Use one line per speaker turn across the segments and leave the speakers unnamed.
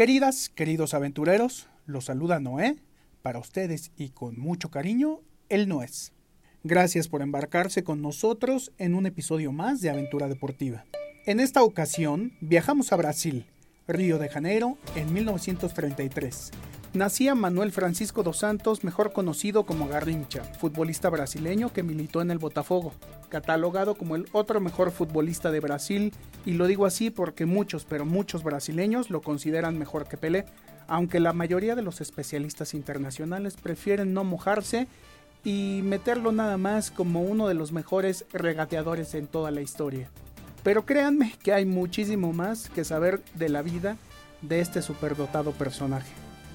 Queridas, queridos aventureros, los saluda Noé, para ustedes y con mucho cariño, el Noés. Gracias por embarcarse con nosotros en un episodio más de Aventura Deportiva. En esta ocasión viajamos a Brasil, Río de Janeiro, en 1933. Nacía Manuel Francisco dos Santos, mejor conocido como Garrincha, futbolista brasileño que militó en el Botafogo, catalogado como el otro mejor futbolista de Brasil, y lo digo así porque muchos, pero muchos brasileños lo consideran mejor que Pelé, aunque la mayoría de los especialistas internacionales prefieren no mojarse y meterlo nada más como uno de los mejores regateadores en toda la historia. Pero créanme que hay muchísimo más que saber de la vida de este superdotado personaje.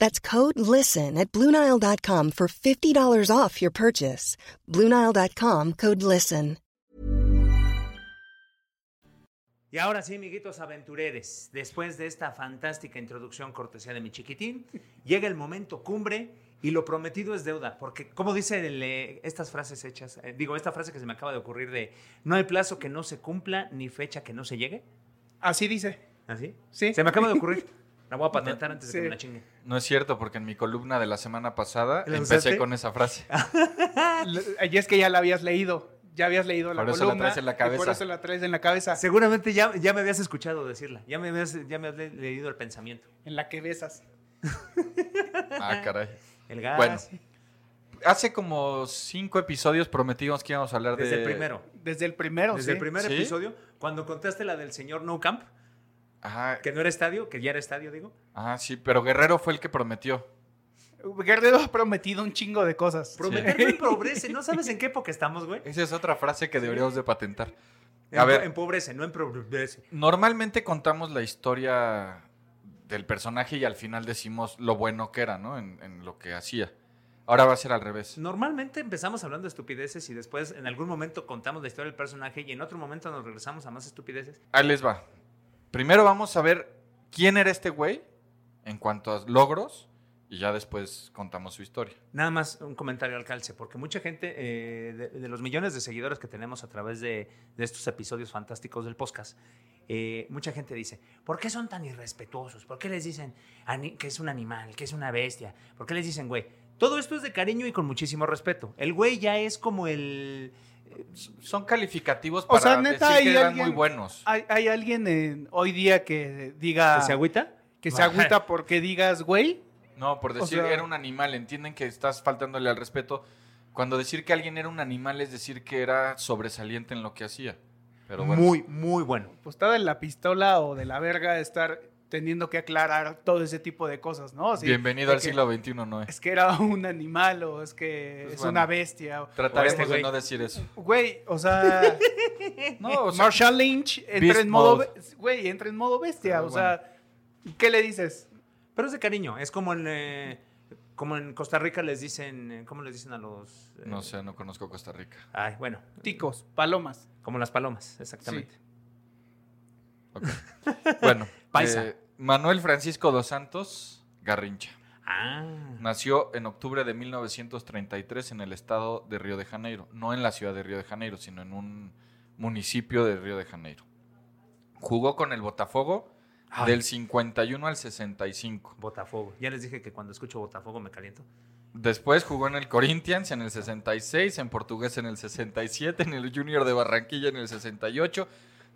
That's code LISTEN at Bluenile.com for $50 off your purchase. Bluenile.com code LISTEN.
Y ahora sí, amiguitos aventureres, después de esta fantástica introducción cortesía de mi chiquitín, llega el momento cumbre y lo prometido es deuda, porque como dice el, eh, estas frases hechas, eh, digo, esta frase que se me acaba de ocurrir de no hay plazo que no se cumpla ni fecha que no se llegue.
Así dice.
¿Así?
Sí.
Se me acaba de ocurrir. La voy a patentar antes de que me la chingue.
No es cierto, porque en mi columna de la semana pasada
¿La
empecé
usaste?
con esa frase.
Y es que ya la habías leído. Ya habías leído la
Por eso la
columna.
traes en la
y por
cabeza.
eso la traes en la cabeza.
Seguramente ya, ya me habías escuchado decirla, ya me habías, ya me habías le- leído el pensamiento.
En la que besas.
Ah, caray.
El gas.
Bueno, hace como cinco episodios prometimos que íbamos a hablar
desde
de...
el primero.
Desde el primero,
Desde
sí.
el primer
¿Sí?
episodio, cuando contaste la del señor No Camp,
Ajá,
que no era estadio, que ya era estadio, digo.
ajá, sí, pero Guerrero fue el que prometió.
Guerrero ha prometido un chingo de cosas.
Prometer no empobrece. ¿No sabes en qué época estamos, güey?
Esa es otra frase que deberíamos de patentar. A
En-
ver,
Empobrece, no empobrece.
normalmente contamos la historia del personaje y al final decimos lo bueno que era, ¿no? En, en lo que hacía. Ahora va a ser al revés.
Normalmente empezamos hablando de estupideces y después en algún momento contamos la historia del personaje y en otro momento nos regresamos a más estupideces.
Ahí les va. Primero vamos a ver quién era este güey en cuanto a logros y ya después contamos su historia.
Nada más un comentario al calce, porque mucha gente, eh, de, los millones de seguidores que tenemos a través de, estos episodios fantásticos del podcast, eh, mucha gente dice, ¿por qué son tan irrespetuosos? ¿Por qué les dicen que es un animal, que es una bestia? ¿Por qué les dicen, güey? Todo esto es de cariño y con muchísimo respeto. El güey ya es como el...
Son calificativos
O
para
sea, neta,
decir
hay
que eran
alguien-
muy buenos.
¿Hay, hay alguien en- hoy día que diga.
¿Que se agüita?
que se agüita porque digas, güey.
No, por decir
sea-
era un animal, entienden que estás faltándole al respeto. Cuando decir que alguien era un animal es decir que era sobresaliente en lo que hacía. Pero bueno,
Muy, muy bueno.
Pues está de la pistola o de la verga estar teniendo que aclarar todo ese tipo de cosas, ¿no? Sí,
bienvenido al siglo XXI, no
Es que era un animal o es que
Pues
es
bueno.
una bestia. o-
Trataremos
este
de no decir eso.
Güey, o sea,
No, o sea,
Marshall Lynch entra en modo,
mode.
güey, entra en modo bestia,
Pero
o sea, ¿qué le dices?
Pero es de cariño. Es como en, eh, como en Costa Rica les dicen, eh, ¿cómo les dicen a los? eh,
no sé, no conozco Costa Rica.
Ay, bueno,
Ticos, palomas.
como las palomas, exactamente.
Ok. Bueno,
Paisa.
eh, Manuel Francisco dos Santos Garrincha.
Ah,
Nació en octubre de 1933 en el estado de Río de Janeiro. No en la ciudad de Río de Janeiro, sino en un municipio de Río de Janeiro. Jugó con el Botafogo
Ay.
del 51 al 65.
Botafogo. Ya les dije que cuando escucho Botafogo me caliento.
Después jugó en el Corinthians en el 66, en Portugués en el 67, en el Junior de Barranquilla en el 68.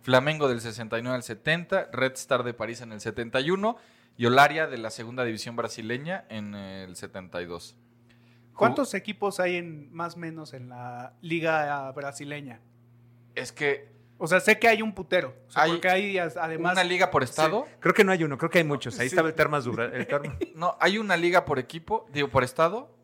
Flamengo del 69 al 70, Red Star de París en el 71 y Olaria de la segunda división brasileña en el 72.
¿Cuántos equipos hay en más o menos en la liga brasileña?
Es que
O sea, sé que hay un putero. O sea,
Hay
porque hay además.
una liga por estado,
Creo que no hay uno, creo que hay muchos. Ahí
Sí.
estaba el Termas Dura. El Termas-
no, hay una liga por equipo, digo, por estado.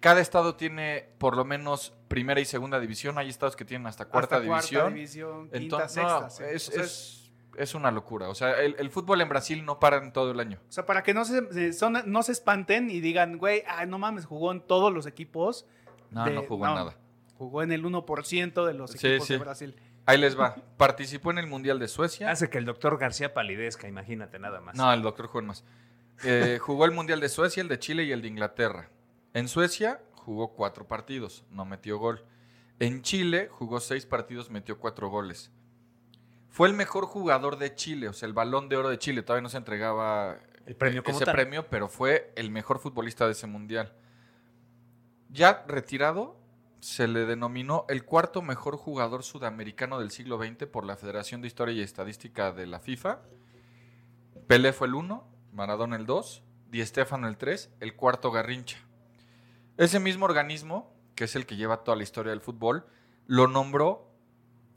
Cada estado tiene por lo menos primera y segunda división. Hay estados que tienen hasta cuarta
hasta
división.
división, quinta,
Entonces,
sexta.
no,
sí.
es,
O sea,
es- es una locura. O sea, el, el fútbol en Brasil no para en todo el año.
O sea, para que no se, se- son- no se espanten y digan, güey, ah, no mames, jugó en todos los equipos.
No,
de-
no jugó en nada.
Jugó en el 1% de los
Sí,
equipos
sí.
de Brasil.
Ahí les va. Participó en el Mundial de Suecia.
Hace que el doctor García palidezca, imagínate nada más.
No, el doctor jugó en más. Eh, jugó el Mundial de Suecia, el de Chile y el de Inglaterra. En Suecia jugó cuatro partidos, no metió gol. En Chile jugó seis partidos, metió cuatro goles. Fue el mejor jugador de Chile, o sea, el balón de oro de Chile. Todavía no se entregaba
El premio como
ese
tal.
premio, pero fue el mejor futbolista de ese mundial. Ya retirado, se le denominó el cuarto mejor jugador sudamericano del siglo XX por la Federación de Historia y Estadística de la FIFA. Pelé fue el 1, Maradona el 2, Di Stéfano el 3, el cuarto Garrincha. Ese mismo organismo, que es el que lleva toda la historia del fútbol, lo nombró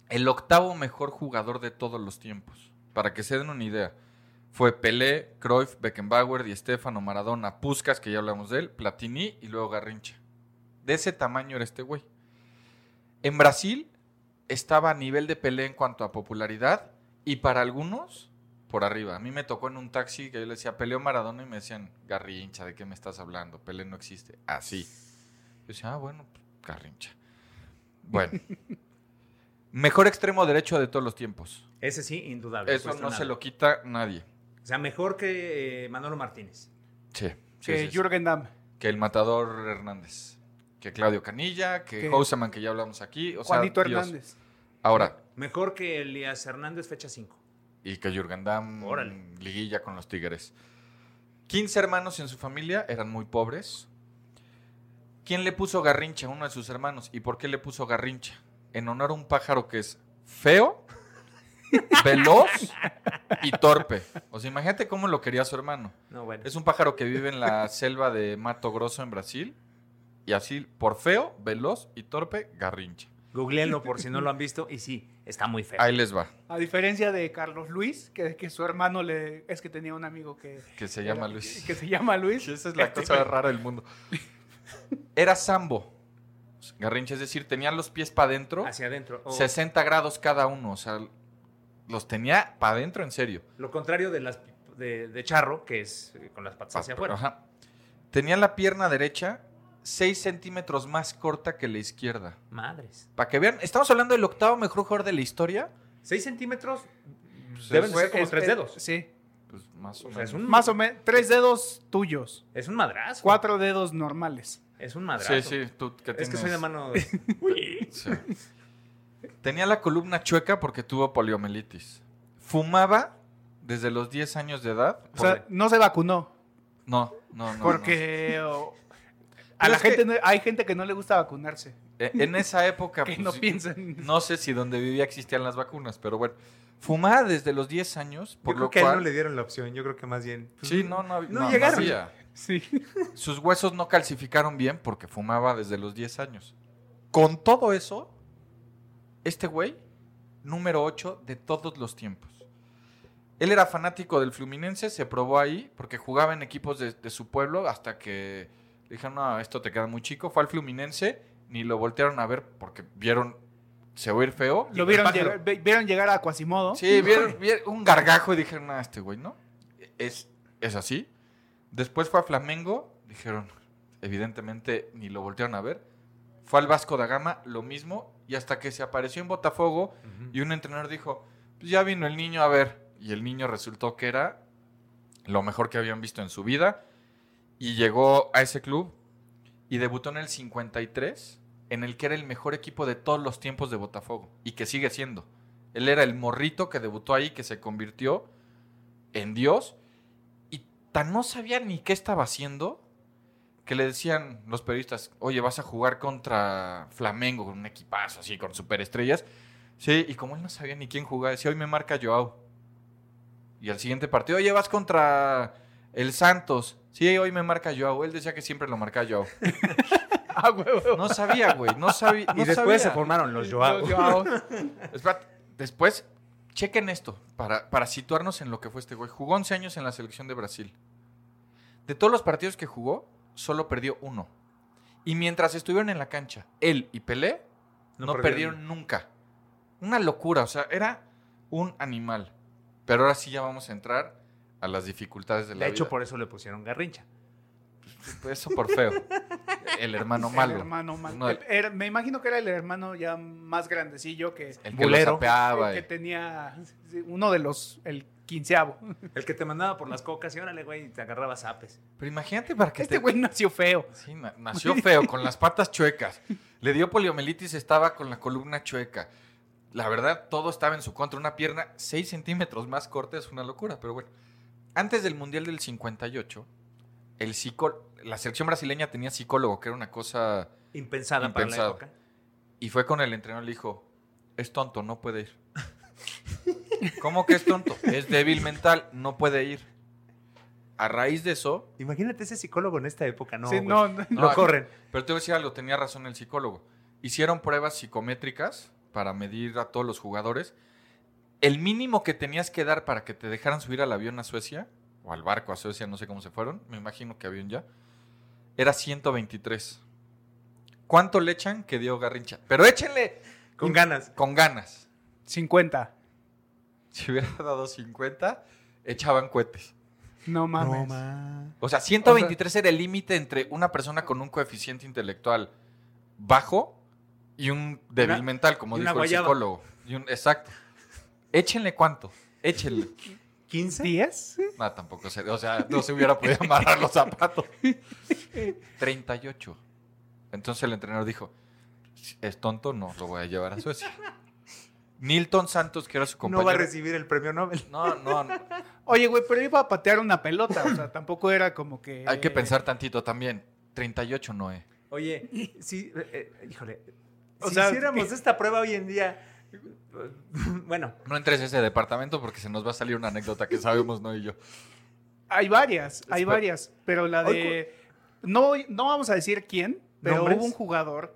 el octavo mejor jugador de todos los tiempos. Para que se den una idea. Fue Pelé, Cruyff, Beckenbauer, Di Stéfano, Maradona, Puskas, que ya hablamos de él, Platini y luego Garrincha. De ese tamaño era este güey. En Brasil estaba a nivel de Pelé en cuanto a popularidad y para algunos por arriba. A mí me tocó en un taxi que yo le decía Pelé o Maradona y me decían, Garrincha, ¿de qué me estás hablando? Pelé no existe. Así. Yo decía, ah, bueno, pues, Garrincha. Bueno. Mejor extremo derecho de todos los tiempos.
Ese sí, indudable.
Eso no se lo quita nadie.
O sea, mejor que eh, Manolo Martínez.
Sí. sí,
Que
sí.
Jürgen Damm.
Que el matador Hernández. Que Claudio Canilla, que
Que-
Houseman, que ya hablamos aquí. O
Juanito. Hernández.
Ahora,
Mejor que Elías Hernández, fecha 5.
Y que Jürgen Damm,
Órale.
liguilla con los Tigres. 15 hermanos en su familia, eran muy pobres. ¿Quién le puso Garrincha? Uno de sus hermanos. ¿Y por qué le puso Garrincha? En honor a un pájaro que es feo, veloz y torpe. O sea, imagínate cómo lo quería su hermano.
No, bueno.
Es un pájaro que vive en la selva de Mato Grosso en Brasil. Y así, por feo, veloz y torpe, Garrincha.
Googleenlo por si no lo han visto. Y sí, está muy feo.
Ahí les va,
A diferencia de Carlos Luis, que, que su hermano le. Es que tenía un amigo que.
que se llama
era-
Luis.
Que se llama Luis.
Esa es la cosa rara del mundo. Era sambo. Garrincha, es decir, tenía los pies para adentro,
Hacia adentro. O
60 grados cada uno. O sea, los tenía para adentro en serio.
Lo contrario de las de, de charro, que es eh, con las patas hacia afuera.
Ajá. Tenía la pierna derecha 6 centímetros más corta que la izquierda.
Madres.
Para que vean, estamos hablando del octavo mejor jugador de la historia.
6 centímetros
Pues
deben ser como
Es-
tres
es-
dedos.
Sí.
pues, más o
O sea,
menos.
es un,
Más o menos. Tres dedos tuyos.
es un madrazo.
Cuatro dedos normales.
Es un madrazo.
Sí, sí, tú que
Es que soy de mano.
Sí. Tenía la columna chueca porque tuvo poliomielitis. Fumaba desde los 10 años de edad.
O sea, no se vacunó.
no, no, no.
porque. A la
que-
gente no- hay gente que no le gusta vacunarse.
Eh, En esa época.
Que
pues,
no
sí,
piensen.
No sé si donde vivía existían las vacunas, pero bueno. Fumaba desde los 10 años, por
Yo
lo
creo que a él no le dieron la opción. Yo creo que más bien. pues,
Sí, no, no,
No
no,
llegaron.
Sí.
Sus huesos no calcificaron bien porque fumaba desde los 10 años. Con todo eso, este güey, número 8 de todos los tiempos. Él era fanático del Fluminense, se probó ahí porque jugaba en equipos de, de su pueblo hasta que le dijeron, no, esto te queda muy chico. Fue al Fluminense, ni lo voltearon a ver porque vieron, se oír feo.
Lo vieron llegar, vieron llegar a Quasimodo.
Sí, vieron, vieron un gargajo y dijeron, ah, este güey, ¿no? Es, es así. Después fue a Flamengo, dijeron, evidentemente ni lo voltearon a ver. Fue al Vasco da Gama, lo mismo, y hasta que se apareció en Botafogo y un entrenador dijo, pues ya vino el niño a ver. Y el niño resultó que era lo mejor que habían visto en su vida. Y llegó a ese club y debutó en el 53, en el que era el mejor equipo de todos los tiempos de Botafogo. Y que sigue siendo. Él era el morrito que debutó ahí, que se convirtió en Dios. Y tan no sabía ni qué estaba haciendo que le decían los periodistas, oye, vas a jugar contra Flamengo, con un equipazo así, con superestrellas. Sí, y como él no sabía ni quién jugaba, decía, hoy me marca Joao. Y al siguiente partido, oye, vas contra el Santos. Sí, hoy me marca Joao. Él decía que siempre lo marca Joao.
Ah, huevo.
No sabía, güey. No sabía.
y después se formaron los Joao.
Los Joao.
Después, chequen esto para, para situarnos en lo que fue este güey. Jugó 11 años en la selección de Brasil. De todos los partidos que jugó, solo perdió uno. Y mientras estuvieron en la cancha, él y Pelé no,
No
perdieron.
perdieron.
nunca. Una locura, o sea, era un animal. Pero ahora sí ya vamos a entrar a las dificultades de la
De hecho,
vida.
por eso le pusieron garrincha.
Pues Eso por feo. El hermano malo.
El hermano malo. Me imagino que era el hermano ya más grandecillo que,
el que
Bulero.
lo sapeaba.
que
y-
tenía uno de los, el quinceavo.
El que te mandaba por las cocas y órale, güey, y te agarraba zapes.
Pero imagínate para que
Este
te...
güey nació feo.
Sí, na- nació feo, con las patas chuecas. Le dio poliomielitis, estaba con la columna chueca. La verdad, todo estaba en su contra. Una pierna 6 centímetros más corta es una locura, pero bueno. Antes del Mundial del 58, el psicó- la selección brasileña tenía psicólogo, que era una cosa...
Impensada, para la época.
Y fue con el entrenador y le dijo, es tonto, no puede ir. ¿Cómo que es tonto? Es débil mental, no puede ir. A raíz de eso,
Imagínate ese psicólogo en esta época, ¿no?
Sí, no, No,
Lo corren.
Pero te voy a decir algo, tenía razón el psicólogo. Hicieron pruebas psicométricas para medir a todos los jugadores. El mínimo que tenías que dar para que te dejaran subir al avión a Suecia, o al barco a Suecia, no sé cómo se fueron, me imagino que avión ya, era 123. ¿Cuánto le echan que dio Garrincha? Pero échenle
Con ganas.
con ganas.
50.
Si hubiera dado 50, echaban cohetes.
No mames.
O sea, 123 era el límite entre una persona con un coeficiente intelectual bajo y un débil
Una-
mental, como dijo el psicólogo. Y un- exacto. Échenle cuánto. Échenle.
¿15?
¿10?
No, tampoco se, o sea, no se hubiera podido amarrar los zapatos. 38. Entonces el entrenador dijo, es tonto, no lo voy a llevar a Suecia. Nilton Santos, que era su
No
compañero.
va a recibir el premio Nobel.
No, no, no.
Oye, güey, pero iba a patear una pelota. O sea, tampoco era como que.
Hay que pensar tantito también. 38 no es.
Oye, sí, eh, eh, híjole.
O
si
sea,
hiciéramos
¿qué?
esta prueba hoy en día, bueno,
No entres a ese departamento porque se nos va a salir una anécdota que sabemos, no y yo.
Hay varias, hay varias. Pero la de. No, no vamos a decir quién, pero
¿Nombres?
hubo un jugador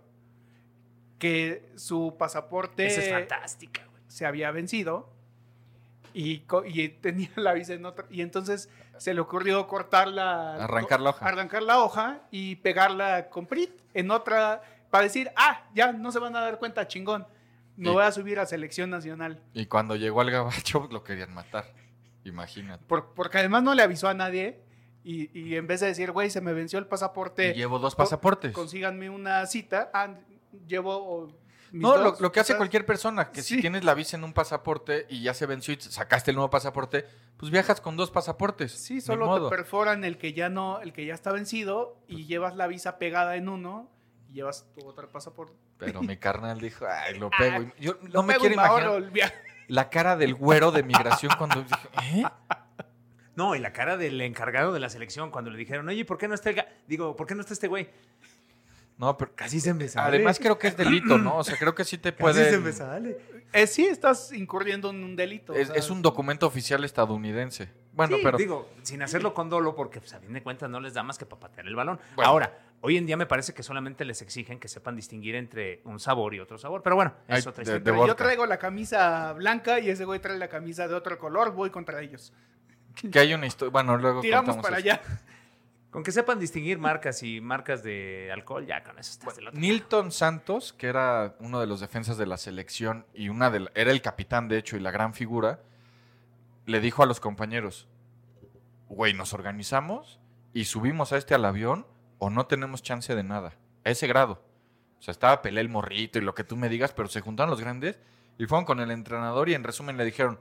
que su pasaporte
esa es fantástica, güey.
se había vencido y, tenía la visa en otra. Y entonces se le ocurrió cortar la.
Arrancar la hoja.
Arrancar la hoja y pegarla con PRIT en otra. Para decir, ah, ya no se van a dar cuenta, chingón. Me
Y-
voy a subir a selección nacional.
Y cuando llegó al gabacho lo querían matar. Imagínate.
Por- porque además no le avisó a nadie. Y, y en vez de decir, güey, se me venció el pasaporte.
Y llevo dos pasaportes.
Consíganme una cita. Ah, llevo.
No, lo, que hace cualquier persona, que si tienes la visa en un pasaporte y ya se venció y sacaste el nuevo pasaporte, pues viajas con dos pasaportes.
Sí, solo te perforan el que ya no, el que ya está vencido y llevas la visa pegada en uno y llevas tu otro pasaporte.
Pero mi carnal dijo, ay, lo pego. Y yo no me quiero imaginar la cara del güero de migración cuando dije, ¿eh?
No, y la cara del encargado de la selección cuando le dijeron, oye, ¿por qué no está el ga-?" Digo, ¿por qué no está este güey?
No, pero
Casi se me sale.
además creo que es delito, ¿no? O sea, creo que sí te
Casi
puede...
se me sale.
Eh, sí, estás incurriendo en un delito.
Es, un documento oficial estadounidense. Bueno,
Sí,
pero
digo, sin hacerlo con dolo, porque pues, a fin de cuentas no les da más que para patear el balón.
Bueno.
Ahora, hoy en día me parece que solamente les exigen que sepan distinguir entre un sabor y otro sabor. Pero bueno,
Ay,
es otra historia.
de
Pero
vodka.
yo traigo la camisa blanca y ese güey trae la camisa de otro color, voy contra ellos.
que hay una historia... Bueno, luego
Tiramos
contamos
para
eso.
allá.
Con que sepan distinguir marcas y marcas de alcohol, ya con eso estás del otro lado.
Nilton Santos, que era uno de los defensas de la selección y una de la- era el capitán, de hecho, y la gran figura, le dijo a los compañeros, güey, nos organizamos y subimos a este al avión o no tenemos chance de nada. A ese grado. O sea, estaba Pelé el morrito y lo que tú me digas, pero se juntaron los grandes y fueron con el entrenador y en resumen le dijeron,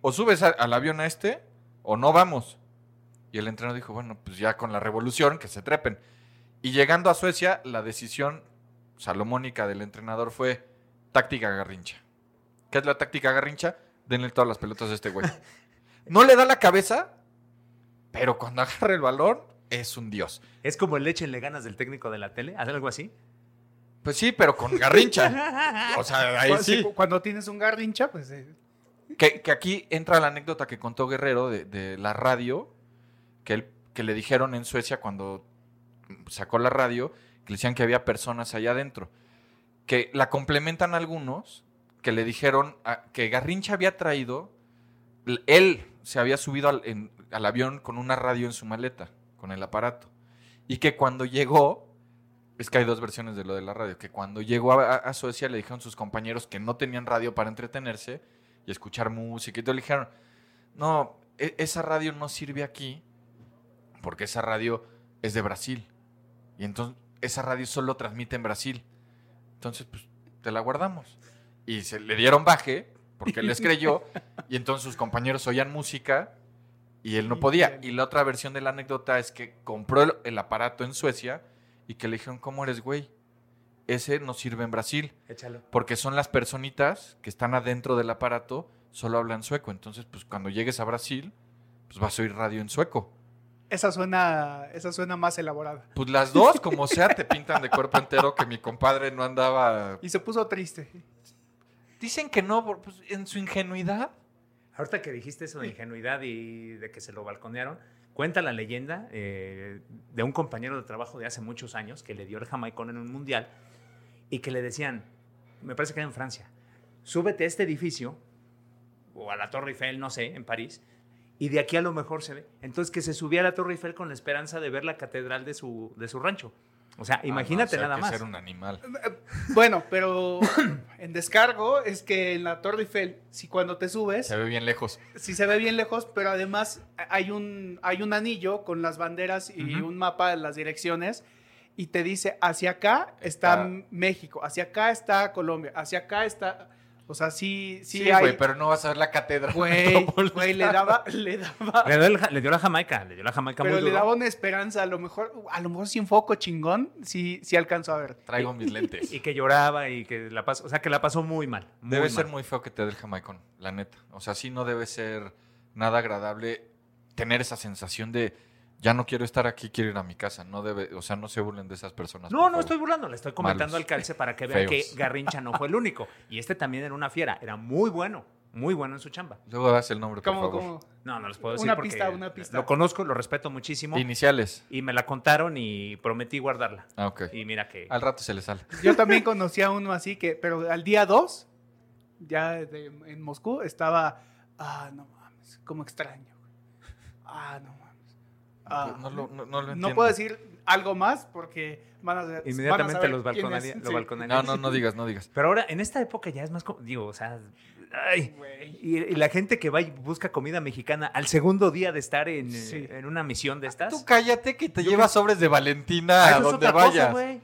o subes a- al avión a este o no vamos. Y el entrenador dijo, bueno, pues ya con la revolución, que se trepen. Y llegando a Suecia, la decisión salomónica del entrenador fue táctica garrincha. ¿Qué es la táctica garrincha? Denle todas las pelotas a este güey. No le da la cabeza, pero cuando agarra el balón, es un dios.
Es como el leche le ganas del técnico de la tele, ¿haz algo así?
Pues sí, pero con Garrincha. o sea, ahí
Cuando-
sí.
Cuando tienes un garrincha, pues eh,
Que, que aquí entra la anécdota que contó Guerrero de, de la radio, que, él, que le dijeron en Suecia cuando sacó la radio, que le decían que había personas allá adentro. Que la complementan algunos, que le dijeron a- que Garrincha había traído, él se había subido al, en- al avión con una radio en su maleta, con el aparato. Y que cuando llegó, es que hay dos versiones de lo de la radio, que cuando llegó a, Suecia le dijeron sus compañeros que no tenían radio para entretenerse y escuchar música. Y todo le dijeron, no, e- esa radio no sirve aquí porque esa radio es de Brasil. Y entonces esa radio solo transmite en Brasil. Entonces, pues, te la guardamos. Y se le dieron baje porque les creyó. y entonces sus compañeros oían música y él no podía. Y la otra versión de la anécdota es que compró el, el aparato en Suecia y que le dijeron, ¿cómo eres, güey? Ese no sirve en Brasil.
Échalo.
Porque son las personitas que están adentro del aparato, solo hablan sueco. Entonces, pues cuando llegues a Brasil, pues vas a oír radio en sueco.
esa suena, esa suena más elaborada.
Pues las dos, como sea, te pintan de cuerpo entero que mi compadre no andaba.
Y se puso triste.
Dicen que no, pues, en su ingenuidad.
Ahorita que dijiste eso de ingenuidad y de que se lo balconearon, cuenta la leyenda eh, de un compañero de trabajo de hace muchos años que le dio el jamaicón en un mundial y que le decían, me parece que era en Francia, súbete a este edificio o a la Torre Eiffel, no sé, en París, y de aquí a lo mejor se ve. Entonces que se subía a la Torre Eiffel con la esperanza de ver la catedral de su, de su rancho. O sea, imagínate
Ah, no, o sea,
nada
que
más.
Ser un animal.
Bueno, pero en descargo es que en la Torre Eiffel, si cuando te subes,
Se ve bien lejos.
sí se ve bien lejos, pero además hay un, hay un anillo con las banderas y un mapa de las direcciones y te dice, hacia acá está,
Está-
México, hacia acá está Colombia, hacia acá está... O sea, sí, sí,
Sí,
hay...
güey, pero no vas a ver la catedral.
Güey, güey, le daba, le daba,
Le dio, el ja- le dio la Jamaica, le dio la Jamaica
pero
muy
le
duro.
daba una esperanza, a lo mejor, a lo mejor sin foco chingón, sí, sí alcanzó a ver.
Traigo mis lentes.
Y que lloraba y que la pasó, o sea, que la pasó muy mal. muy
Debe
mal.
ser muy feo que te dé el jamaicón, la neta. O sea, sí no debe ser nada agradable tener esa sensación de ya no quiero estar aquí, quiero ir a mi casa. No debe, o sea, no se burlen de esas personas.
No, no
favor.
estoy burlando, le estoy comentando
Malos.
al calce para que vean
Feos.
que Garrincha no fue el único. Y este también era una fiera, era muy bueno, muy bueno en su chamba.
Luego das el nombre, por
¿Cómo,
favor.
cómo?
No, no les puedo decir
Una
porque
pista, una pista.
lo conozco, lo respeto muchísimo
Iniciales.
y me la contaron y prometí guardarla.
Ah, ok.
Y mira que
Al rato se le sale.
Yo también conocí a uno así que, pero al día 2, ya de- en Moscú, estaba, ah, no mames, como extraño. Ah, no mames. Ah,
no, lo, no, no lo
no
entiendo.
puedo decir algo más porque van a, van a
inmediatamente
saber
los balconaría-
es.
lo
Sí.
balconaría.
No, no, no digas, no digas.
Pero ahora, en esta época ya es más, digo, o sea, ay, y, y la gente que va y busca comida mexicana al segundo día de estar en,
Sí.
en una misión de estas.
Tú cállate que te llevas sobres de Valentina
Ah,
a donde
cosa,
vayas.
güey.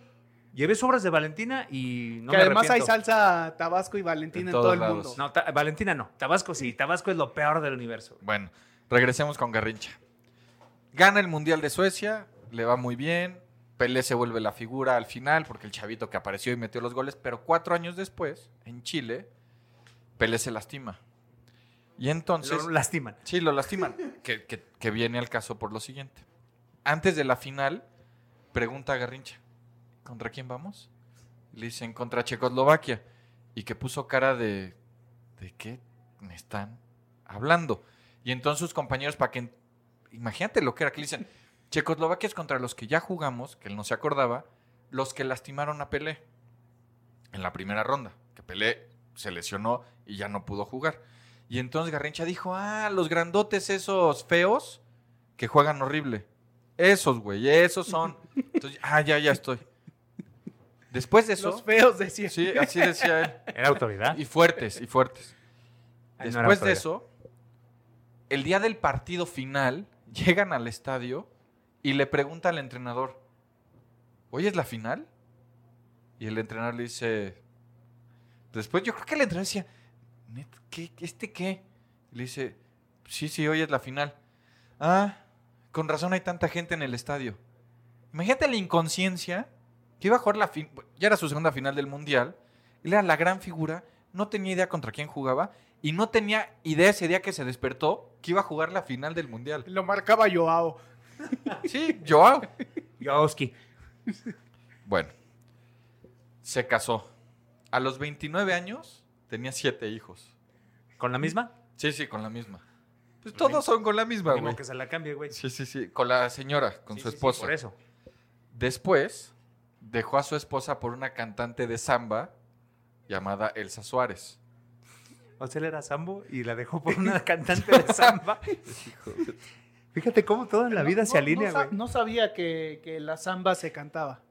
Llevé sobras de Valentina y no
que
me
además hay salsa Tabasco y Valentina
En
todo el
lados.
mundo.
No, Valentina no. Tabasco sí. Tabasco es lo peor del universo.
Bueno, regresemos con Garrincha. Gana el Mundial de Suecia, le va muy bien. Pelé se vuelve la figura al final porque el chavito que apareció y metió los goles, pero cuatro años después, en Chile, Pelé se lastima. Y entonces...
Lo lastiman.
Sí, lo lastiman. que, que- que viene al caso por lo siguiente. Antes de la final, pregunta a Garrincha, ¿contra quién vamos? Le dicen, contra Checoslovaquia. Y que puso cara de, ¿de qué me están hablando? Y entonces sus compañeros, para que... Imagínate lo que era, que le dicen, Checoslovaquia es contra los que ya jugamos, que él no se acordaba, los que lastimaron a Pelé en la primera ronda, que Pelé se lesionó y ya no pudo jugar. Y entonces Garrincha dijo, ah, los grandotes esos feos que juegan horrible. Esos, güey, esos son. Entonces, ah, ya, ya estoy. Después de eso,
Los feos decía.
sí, así decía él.
Era autoridad.
Y fuertes, y fuertes.
No
Después de eso, el día del partido final, llegan al estadio y le pregunta al entrenador, ¿hoy es la final? Y el entrenador le dice, después yo creo que el entrenador decía, "Neta, ¿qué, ¿este qué? Le dice, sí, sí, hoy es la final. Ah, con razón hay tanta gente en el estadio. Imagínate la inconsciencia que iba a jugar la fin, ya era su segunda final del mundial, él era la gran figura, no tenía idea contra quién jugaba y no tenía idea ese día que se despertó que iba a jugar la final del mundial.
Lo marcaba Joao.
Sí, Joao.
Yoski.
Bueno, Se casó. A los 29 años tenía siete hijos.
¿Con la misma?
Sí, sí, con la misma. Pues todos son con la misma, güey.
que se la cambie, güey.
Sí, sí, sí. Con la señora, con
Sí,
su
sí, sí,
esposa.
por eso.
Después dejó a su esposa por una cantante de samba llamada Elsa Suárez.
O sea, él era sambo y la dejó por una cantante de samba. Fíjate cómo todo en la vida se
No-
alinea,
no, sa-
güey.
no sabía que, que la samba se cantaba.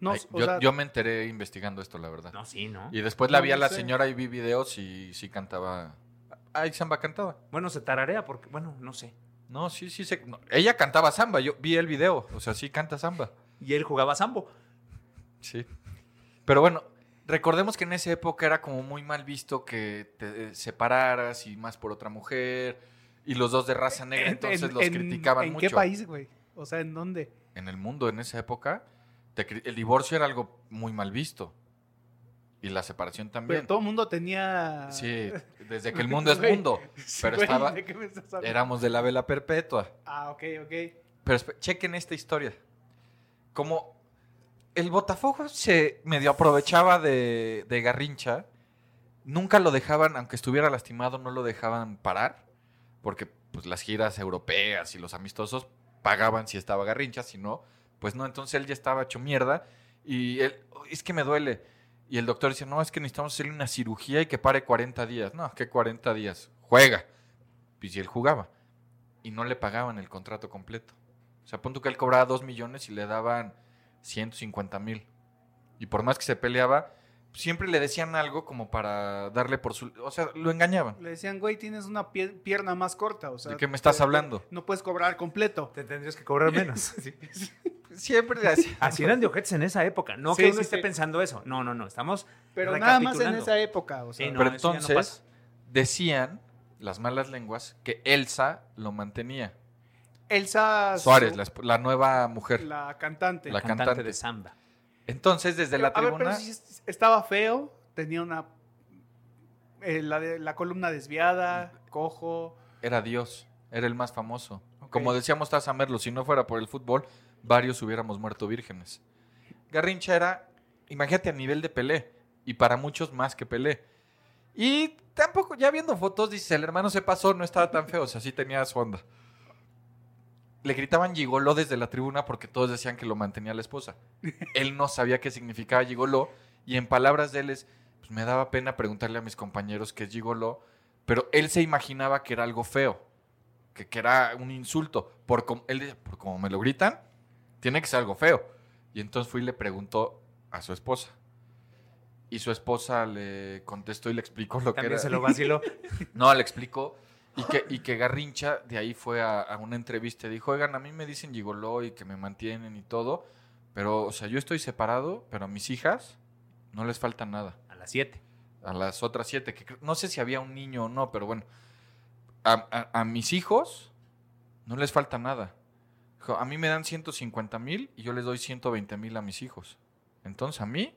No,
Ay,
o
yo,
sea,
yo me enteré investigando esto, la verdad.
No, sí, ¿no?
Y después la
No,
vi a la
sé.
señora y vi videos y sí cantaba. Ay, samba cantaba.
Bueno, se tararea porque, bueno, no sé.
No, sí, sí. se- no, Ella cantaba samba. Yo vi el video. O sea, sí canta samba.
Y él jugaba sambo.
Sí. Pero bueno, recordemos que en esa época era como muy mal visto que te separaras y más por otra mujer. Y los dos de raza negra,
en-
entonces
en-
los
en-
criticaban
¿En
mucho.
qué país, güey? O sea, ¿en dónde?
En el mundo, en esa época, te el divorcio era algo muy mal visto. Y la separación
Pero
también.
todo el mundo tenía...
Sí, desde que el mundo es mundo.
sí,
Pero
güey,
estaba,
¿de qué me estás hablando?
éramos de la vela perpetua.
Ah, ok, ok.
Pero chequen esta historia. Como el Botafogo se medio aprovechaba de, Garrincha, nunca lo dejaban, aunque estuviera lastimado, no lo dejaban parar, porque pues, las giras europeas y los amistosos pagaban si estaba Garrincha, si no, pues no, entonces él ya estaba hecho mierda y él, es que me duele. Y el doctor dice, no, es que necesitamos hacerle una cirugía y que pare 40 días. No, ¿qué 40 días? Juega. Y si él jugaba. Y no le pagaban el contrato completo. O sea, punto que él cobraba 2 millones y le daban 150 mil. Y por más que se peleaba, siempre le decían algo como para darle por su... O sea, lo engañaban.
Le decían, güey, tienes una pie- pierna más corta. O sea,
¿De qué me estás
te-
hablando?
No puedes cobrar completo.
Te tendrías que cobrar menos.
Siempre le hacían...
Así eran de ojetes en esa época. No
Sí,
que uno
sí,
esté
sí.
pensando eso. No, no, no. Estamos
Pero nada más en esa época. O sea,
Sí, no,
Pero
no
entonces decían las malas lenguas que Elsa lo mantenía.
Elsa
Suárez,
Su-
la, nueva mujer.
la cantante.
La
cantante,
cantante.
de samba.
Entonces, desde la
a ver,
tribuna...
pero si es- estaba feo, tenía una... eh, la, de- la columna desviada, cojo.
Era Dios, era el más famoso. Como decíamos Taza Merlo, si no fuera por el fútbol, varios hubiéramos muerto vírgenes. Garrincha era, imagínate, a nivel de Pelé, y para muchos más que Pelé. Y tampoco, ya viendo fotos, dices, el hermano se pasó, no estaba tan feo, o sea, sí tenía su onda. Le gritaban gigoló desde la tribuna porque todos decían que lo mantenía la esposa. Él no sabía qué significaba gigoló, y en palabras de él es, pues me daba pena preguntarle a mis compañeros qué es gigoló, pero él se imaginaba que era algo feo, que, que era un insulto. Por com- él decía, por como me lo gritan, tiene que ser algo feo. Y entonces fui y le preguntó a su esposa. Y su esposa le contestó y le explicó lo que era.
se lo vaciló.
No, le explicó. Y que, y que Garrincha de ahí fue a, a una entrevista y dijo, oigan, a mí me dicen gigoló y que me mantienen y todo, pero, o sea, yo estoy separado, pero a mis hijas no les falta nada
A las 7.
a las otras siete, que no sé si había un niño o no, pero bueno, a, a- a mis hijos no les falta nada. Dijo, A mí me dan 150 mil y yo les doy 120 mil a mis hijos. Entonces a mí,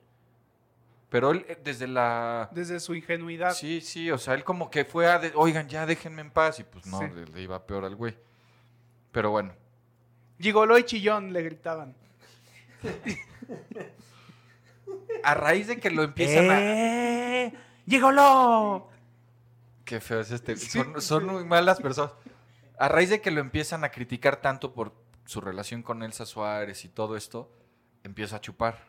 pero él eh, desde la...
Desde su ingenuidad.
Sí, sí, o sea, él como que fue a, de- oigan, ya déjenme en paz y pues no,
Sí.
le, le iba peor al güey. Pero bueno,
Gigoló y chillón le gritaban.
a raíz de que lo empiezan a...
¡Eh! ¡Llególo!
Qué feo es este. Son, son muy malas personas. A raíz de que lo empiezan a criticar tanto por su relación con Elsa Suárez y todo esto, empieza a chupar.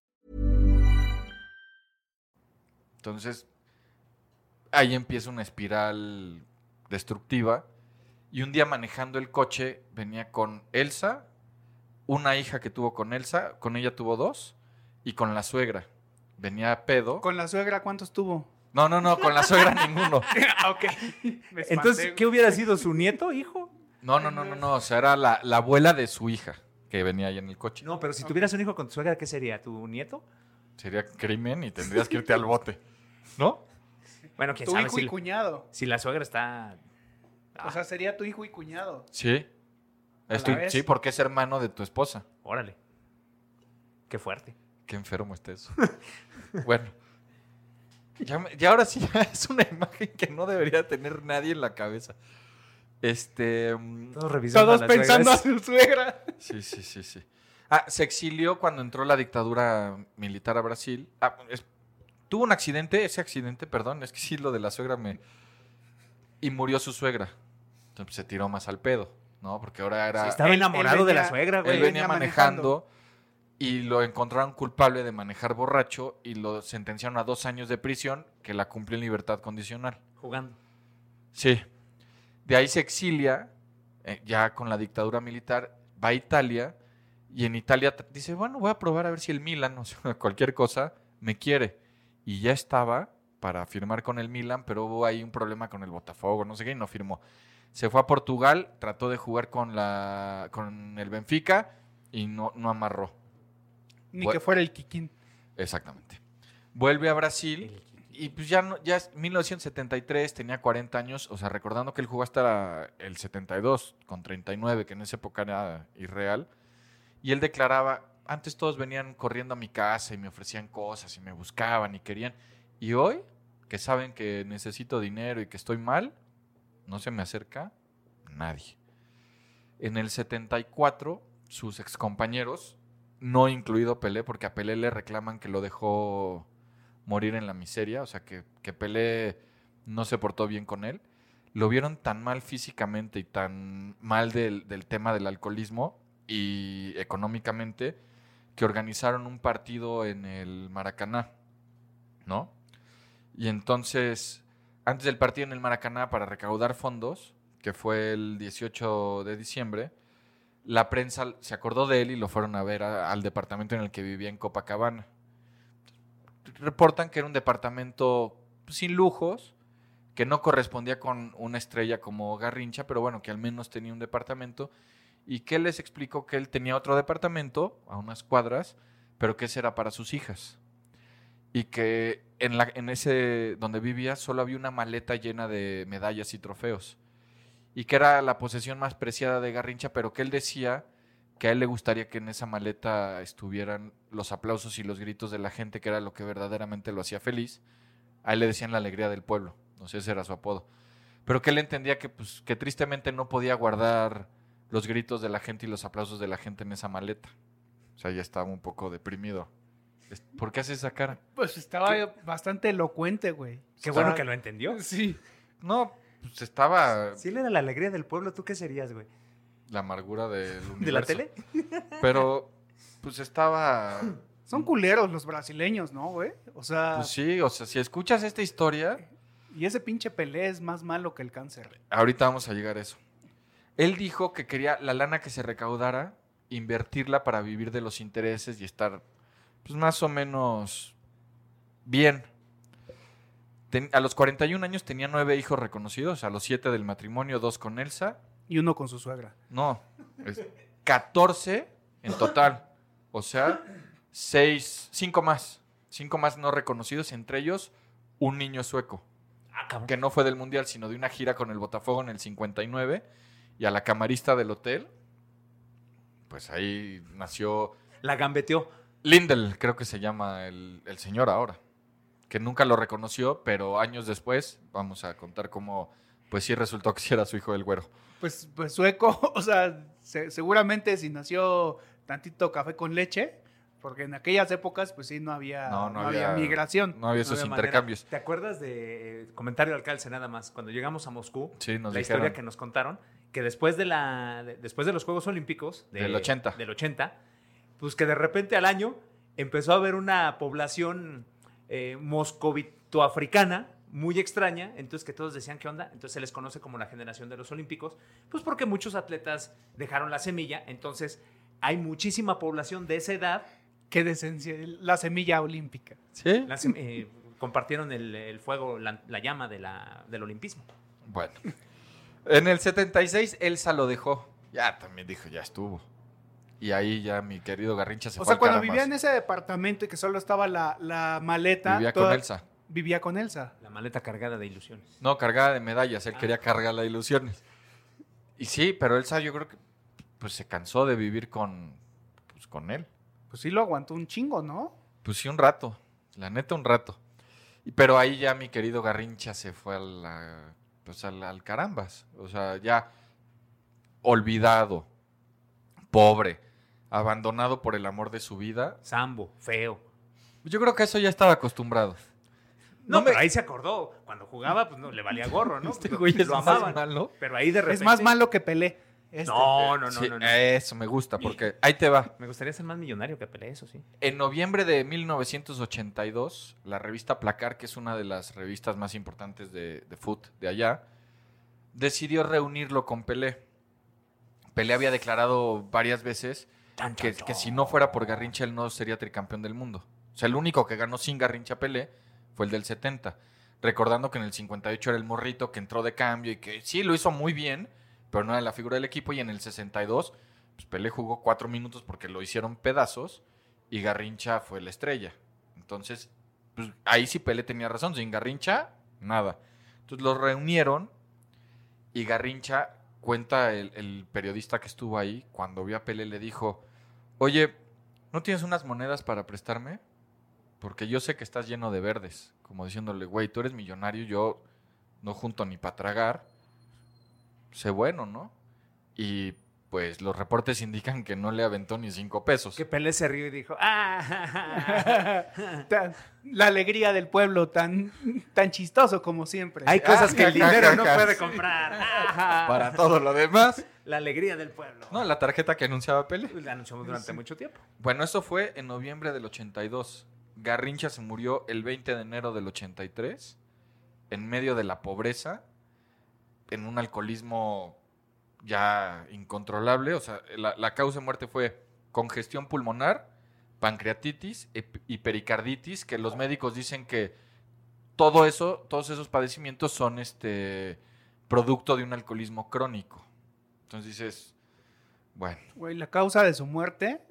Entonces, ahí empieza una espiral destructiva. Y un día manejando el coche, venía con Elsa, una hija que tuvo con Elsa, con ella tuvo dos, y con la suegra. Venía pedo.
¿Con la suegra cuántos tuvo?
No, no, no, con la suegra ninguno.
ah, ok.
Entonces. ¿qué hubiera sido su nieto, hijo?
No, no, no, no, no. O sea, era la, la abuela de su hija. que venía ahí en el coche.
No, pero si tuvieras un hijo con tu suegra, ¿qué sería? ¿Tu nieto?
Sería crimen y tendrías que irte al bote. ¿No?
Bueno, quién
Tu
sabe
hijo
si,
y cuñado.
si la suegra está. Ah,
O sea, sería tu hijo y cuñado.
Sí.
La
Estoy-
vez.
sí, porque es hermano de tu esposa.
órale. Qué fuerte.
Qué enfermo está eso. bueno. Ya, me- ya ahora sí ya es una imagen que no debería tener nadie en la cabeza. Este. mm,
Todos revisando.
Todos pensando a su suegra.
Sí, sí, sí, sí. Ah, se exilió cuando entró la dictadura militar a Brasil. Ah, es- tuvo un accidente, ese accidente, perdón, es que sí, lo de la suegra me... Y murió su suegra. Entonces se tiró más al pedo, ¿no? Porque ahora era...
Sí, estaba
Él-
enamorado
él
de la suegra,
él
güey.
venía
venía manejando, y lo encontraron culpable de manejar borracho y lo sentenciaron a dos años de prisión que la cumplió en libertad condicional.
Jugando.
Sí. De ahí se exilia, eh, ya con la dictadura militar, va a Italia y en Italia dice, bueno, voy a probar a ver si el Milan, o sea, cualquier cosa, me quiere. Y ya estaba para firmar con el Milan, pero hubo ahí un problema con el Botafogo, no sé qué, y no firmó. Se fue a Portugal, trató de jugar con, la, con el Benfica y no, no amarró.
Ni que fuera el Kikín.
Exactamente. Vuelve a Brasil y pues ya, no, ya es 1973, tenía 40 años, o sea, recordando que él jugó hasta el 72 con 39, que en esa época era irreal, y él declaraba, antes todos venían corriendo a mi casa y me ofrecían cosas y me buscaban y querían, y hoy, que saben que necesito dinero y que estoy mal, no se me acerca nadie. En el 74, sus excompañeros, no incluido Pelé, porque a Pelé le reclaman que lo dejó morir en la miseria, o sea, que, que Pelé no se portó bien con él. Lo vieron tan mal físicamente y tan mal del, del tema del alcoholismo y económicamente que organizaron un partido en el Maracaná, ¿no? Y entonces, antes del partido en el Maracaná para recaudar fondos, que fue el 18 de diciembre, la prensa se acordó de él y lo fueron a ver al departamento en el que vivía en Copacabana. Reportan que era un departamento sin lujos, que no correspondía con una estrella como Garrincha, pero bueno, que al menos tenía un departamento y que les explicó que él tenía otro departamento a unas cuadras, pero que ese era para sus hijas. Y que en, la, en ese donde vivía solo había una maleta llena de medallas y trofeos y que era la posesión más preciada de Garrincha, pero que él decía que a él le gustaría que en esa maleta estuvieran los aplausos y los gritos de la gente, que era lo que verdaderamente lo hacía feliz. A él le decían la alegría del pueblo, no sé, ese era su apodo. Pero que él entendía que, pues, que tristemente no podía guardar los gritos de la gente y los aplausos de la gente en esa maleta. O sea, ya estaba un poco deprimido. ¿Por qué hace esa cara?
Pues estaba bastante elocuente, güey.
Qué bueno que lo entendió.
Sí.
No, pues estaba
Si él era la alegría del pueblo, ¿tú qué serías, güey?
la amargura del universo.
¿De la tele?
Pero, pues estaba
Son culeros los brasileños, ¿no, güey? O sea,
Pues sí, o sea, si escuchas esta historia,
y ese pinche Pelé es más malo que el cáncer.
ahorita vamos a llegar a eso. Él dijo que quería la lana que se recaudara, invertirla para vivir de los intereses y estar, pues más o menos bien. Ten- a los 41 años tenía nueve hijos reconocidos, a los siete del matrimonio, dos con Elsa.
Y uno con su suegra.
No, es 14 en total. O sea, seis, cinco más. Cinco más no reconocidos, entre ellos un niño sueco.
Ah, cabrón.
que no fue del Mundial, sino de una gira con el Botafogo en el 59, y a la camarista del hotel, pues ahí nació
La gambeteó.
Lindel, creo que se llama el, el señor ahora, que nunca lo reconoció, pero años después vamos a contar cómo, pues sí resultó que sí era su hijo del güero.
Pues, pues sueco, o sea, se- seguramente si nació tantito café con leche, porque en aquellas épocas, pues sí, no había,
No,
no,
no
había,
había-
migración.
No había esos
No había manera.
intercambios.
¿Te acuerdas de eh, comentario del calce nada más? Cuando llegamos a Moscú,
Sí, nos
la
dijeron.
historia que nos contaron, que después de, la, de- después de los Juegos Olímpicos de-
Del 80.
del 80, pues que de repente al año empezó a haber una población eh, moscovito-africana muy extraña, entonces que todos decían qué onda, entonces se les conoce como la generación de los Olímpicos, pues porque muchos atletas dejaron la semilla, entonces hay muchísima población de esa edad,
Que de esencia, la semilla olímpica.
¿Sí?
la sem- eh, compartieron el, el fuego, la, la llama de la, del olimpismo.
Bueno. En el 76 Elsa lo dejó. Ya también dijo, ya estuvo. Y ahí ya mi querido Garrincha se
O
fue
sea,
al
cuando vivía en ese departamento y que solo estaba la, la maleta.
Vivía
toda-
con Elsa.
Vivía con Elsa.
La maleta cargada de ilusiones.
No, cargada de medallas.
Ah.
Él quería cargar las ilusiones. Y sí, pero Elsa yo creo que pues se cansó de vivir con, pues, con él.
Pues sí lo aguantó un chingo, ¿no?
Pues sí, un rato. La neta, un rato. Y, pero ahí ya mi querido Garrincha se fue a la, pues al, al carambas. O sea, ya olvidado, pobre, abandonado por el amor de su vida.
Sambo, feo.
Yo creo que a eso ya estaba acostumbrado.
No,
No me-
pero ahí se acordó. Cuando jugaba, pues no le valía gorro, ¿no?
Este güey es
lo
más malo.
Pero ahí de repente.
Es más malo que Pelé. Este.
No, no, no,
Sí,
no, no.
Eso me gusta, porque ahí te va.
Me gustaría ser más millonario que Pelé, eso sí.
En noviembre de 1982, la revista Placar, que es una de las revistas más importantes de, de foot de allá, decidió reunirlo con Pelé. Pelé había declarado varias veces que, si no fuera por Garrincha, él no sería tricampeón del mundo. O sea, el único que ganó sin Garrincha Pelé fue el del 70. Recordando que en el 58 era el morrito que entró de cambio y que sí, lo hizo muy bien, pero no era la figura del equipo. Y en el 62, pues Pelé jugó cuatro minutos porque lo hicieron pedazos y Garrincha fue la estrella. Entonces, pues ahí sí Pelé tenía razón. Sin Garrincha, nada. Entonces los reunieron y Garrincha cuenta el, periodista que estuvo ahí, cuando vio a Pelé le dijo, oye, ¿no tienes unas monedas para prestarme? Porque yo sé que estás lleno de verdes. Como diciéndole, güey, tú eres millonario, yo no junto ni para tragar. Sé bueno, ¿no? Y pues los reportes indican que no le aventó ni cinco pesos.
Que Pelé se rió y dijo, ¡ah!
La alegría del pueblo, tan, tan chistoso como siempre.
Hay cosas que el
ja,
dinero no puede comprar.
Para todo lo demás.
La alegría del pueblo.
No, la tarjeta que anunciaba Pelé.
La anunciamos durante mucho tiempo.
Bueno, eso fue en noviembre del 82. Garrincha se murió el 20 de enero del 83, en medio de la pobreza, en un alcoholismo ya incontrolable. O sea, la, la causa de muerte fue congestión pulmonar, pancreatitis y pericarditis, que los médicos dicen que todo eso, todos esos padecimientos son este producto de un alcoholismo crónico. Entonces dices, bueno,
Güey, la causa de su muerte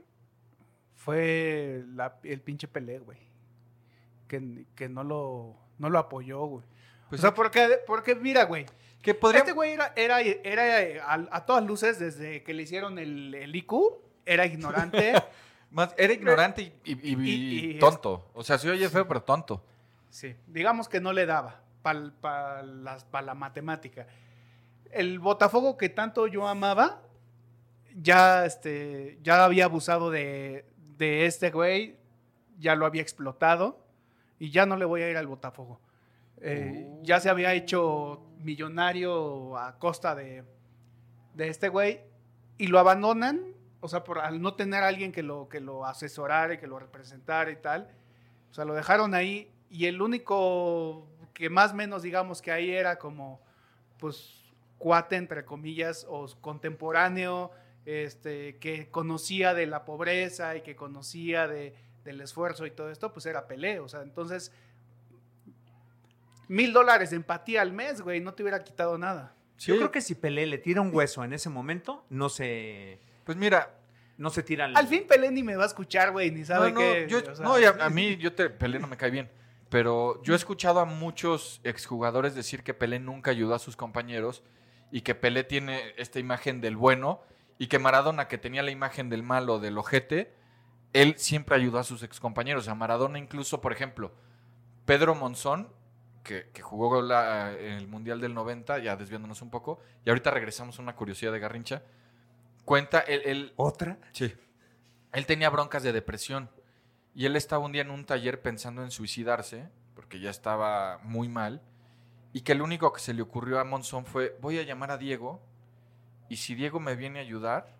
fue la- el pinche Pelé, güey. Que, que no, lo, no lo apoyó, güey.
pues
o sea, porque, porque mira, güey.
Que podría...
Este güey era, era, era a, a todas luces, desde que le hicieron el, el IQ, era ignorante.
Más, era ignorante y, y- y-
Y- y
tonto. O sea, se oye feo, pero tonto.
sí, digamos que no le daba para la matemática. El Botafogo que tanto yo amaba, ya, este, ya había abusado de, de este güey, ya lo había explotado y ya no le voy a ir al Botafogo. Eh,
Uh.
Ya se había hecho millonario a costa de, de este güey y lo abandonan, o sea, por al no tener alguien que lo, que lo asesorara y que lo representara y tal, o sea, lo dejaron ahí y el único que más menos digamos que ahí era como, pues, cuate, entre comillas, o contemporáneo, este, que conocía de la pobreza y que conocía de, del esfuerzo y todo esto, pues era Pelé, o sea, entonces, mil dólares de empatía al mes, güey, no te hubiera quitado nada.
Yo creo que si Pelé le tira un hueso en ese momento, no se,
Pues mira,
no se tira al...
Al fin Pelé ni me va a escuchar, güey, ni
no,
sabe
no,
qué.
yo-
o sea,
no, y a, a mí yo te, Pelé no me cae bien. Pero yo he escuchado a muchos exjugadores decir que Pelé nunca ayudó a sus compañeros y que Pelé tiene esta imagen del bueno y que Maradona, que tenía la imagen del malo, del ojete, él siempre ayudó a sus excompañeros. A Maradona incluso, por ejemplo, Pedro Monzón, que, que jugó la- en el Mundial del 90, ya desviándonos un poco, y ahorita regresamos a una curiosidad de Garrincha, cuenta, él, él-
¿Otra?
Sí. Él tenía broncas de depresión y él estaba un día en un taller pensando en suicidarse porque ya estaba muy mal y que lo único que se le ocurrió a Monzón fue voy a llamar a Diego y si Diego me viene a ayudar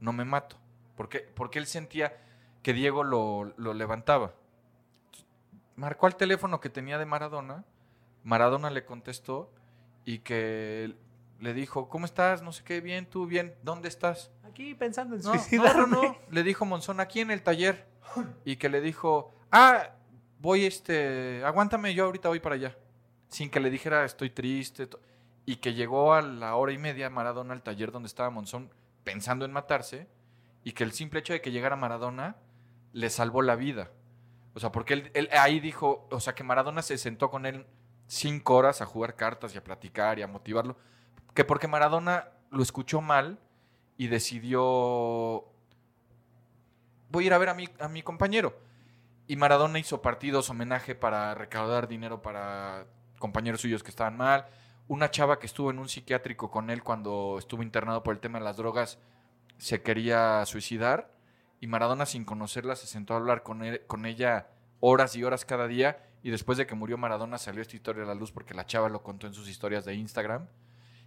no me mato porque, porque él sentía que Diego lo, lo levantaba. Marcó al teléfono que tenía de Maradona, Maradona le contestó y que le dijo, ¿cómo estás? No sé qué, bien, tú, bien, ¿dónde estás?
Aquí pensando en
No,
suicidarme.
no, no. Le dijo Monzón aquí en el taller. Y que le dijo, ah, voy este, aguántame, yo ahorita voy para allá. Sin que le dijera, estoy triste. Y que llegó a la hora y media Maradona al taller donde estaba Monzón pensando en matarse. y que el simple hecho de que llegara Maradona le salvó la vida. O sea, porque él, ahí dijo, o sea, que Maradona se sentó con él cinco horas a jugar cartas y a platicar y a motivarlo, que porque Maradona lo escuchó mal y decidió, voy a ir a ver a mi, a mi compañero. Y Maradona hizo partidos, homenaje para recaudar dinero para compañeros suyos que estaban mal. Una chava que estuvo en un psiquiátrico con él cuando estuvo internado por el tema de las drogas se quería suicidar y Maradona sin conocerla se sentó a hablar con, él- con ella horas y horas cada día y después de que murió Maradona salió esta historia a la luz porque la chava lo contó en sus historias de Instagram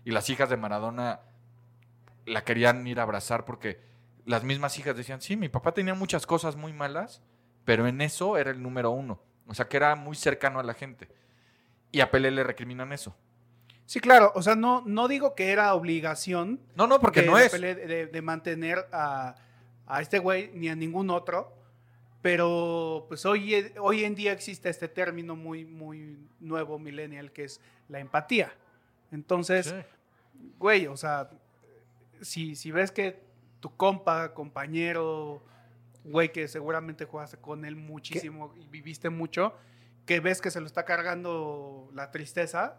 y las hijas de Maradona la querían ir a abrazar porque las mismas hijas decían, sí, mi papá tenía muchas cosas muy malas, pero en eso era el número uno. O sea, que era muy cercano a la gente. Y a Pelé le recriminan eso.
Sí, claro, o sea, no, no digo que era obligación
No, no, porque no es.
Pelé de, de mantener a, a este güey ni a ningún otro, pero pues hoy, hoy en día existe este término muy, muy nuevo, millennial, que es la empatía. Entonces,
Sí.
güey, o sea, si, si ves que tu compa, compañero, güey, que seguramente jugaste con él muchísimo y viviste mucho, que ves que se lo está cargando la tristeza,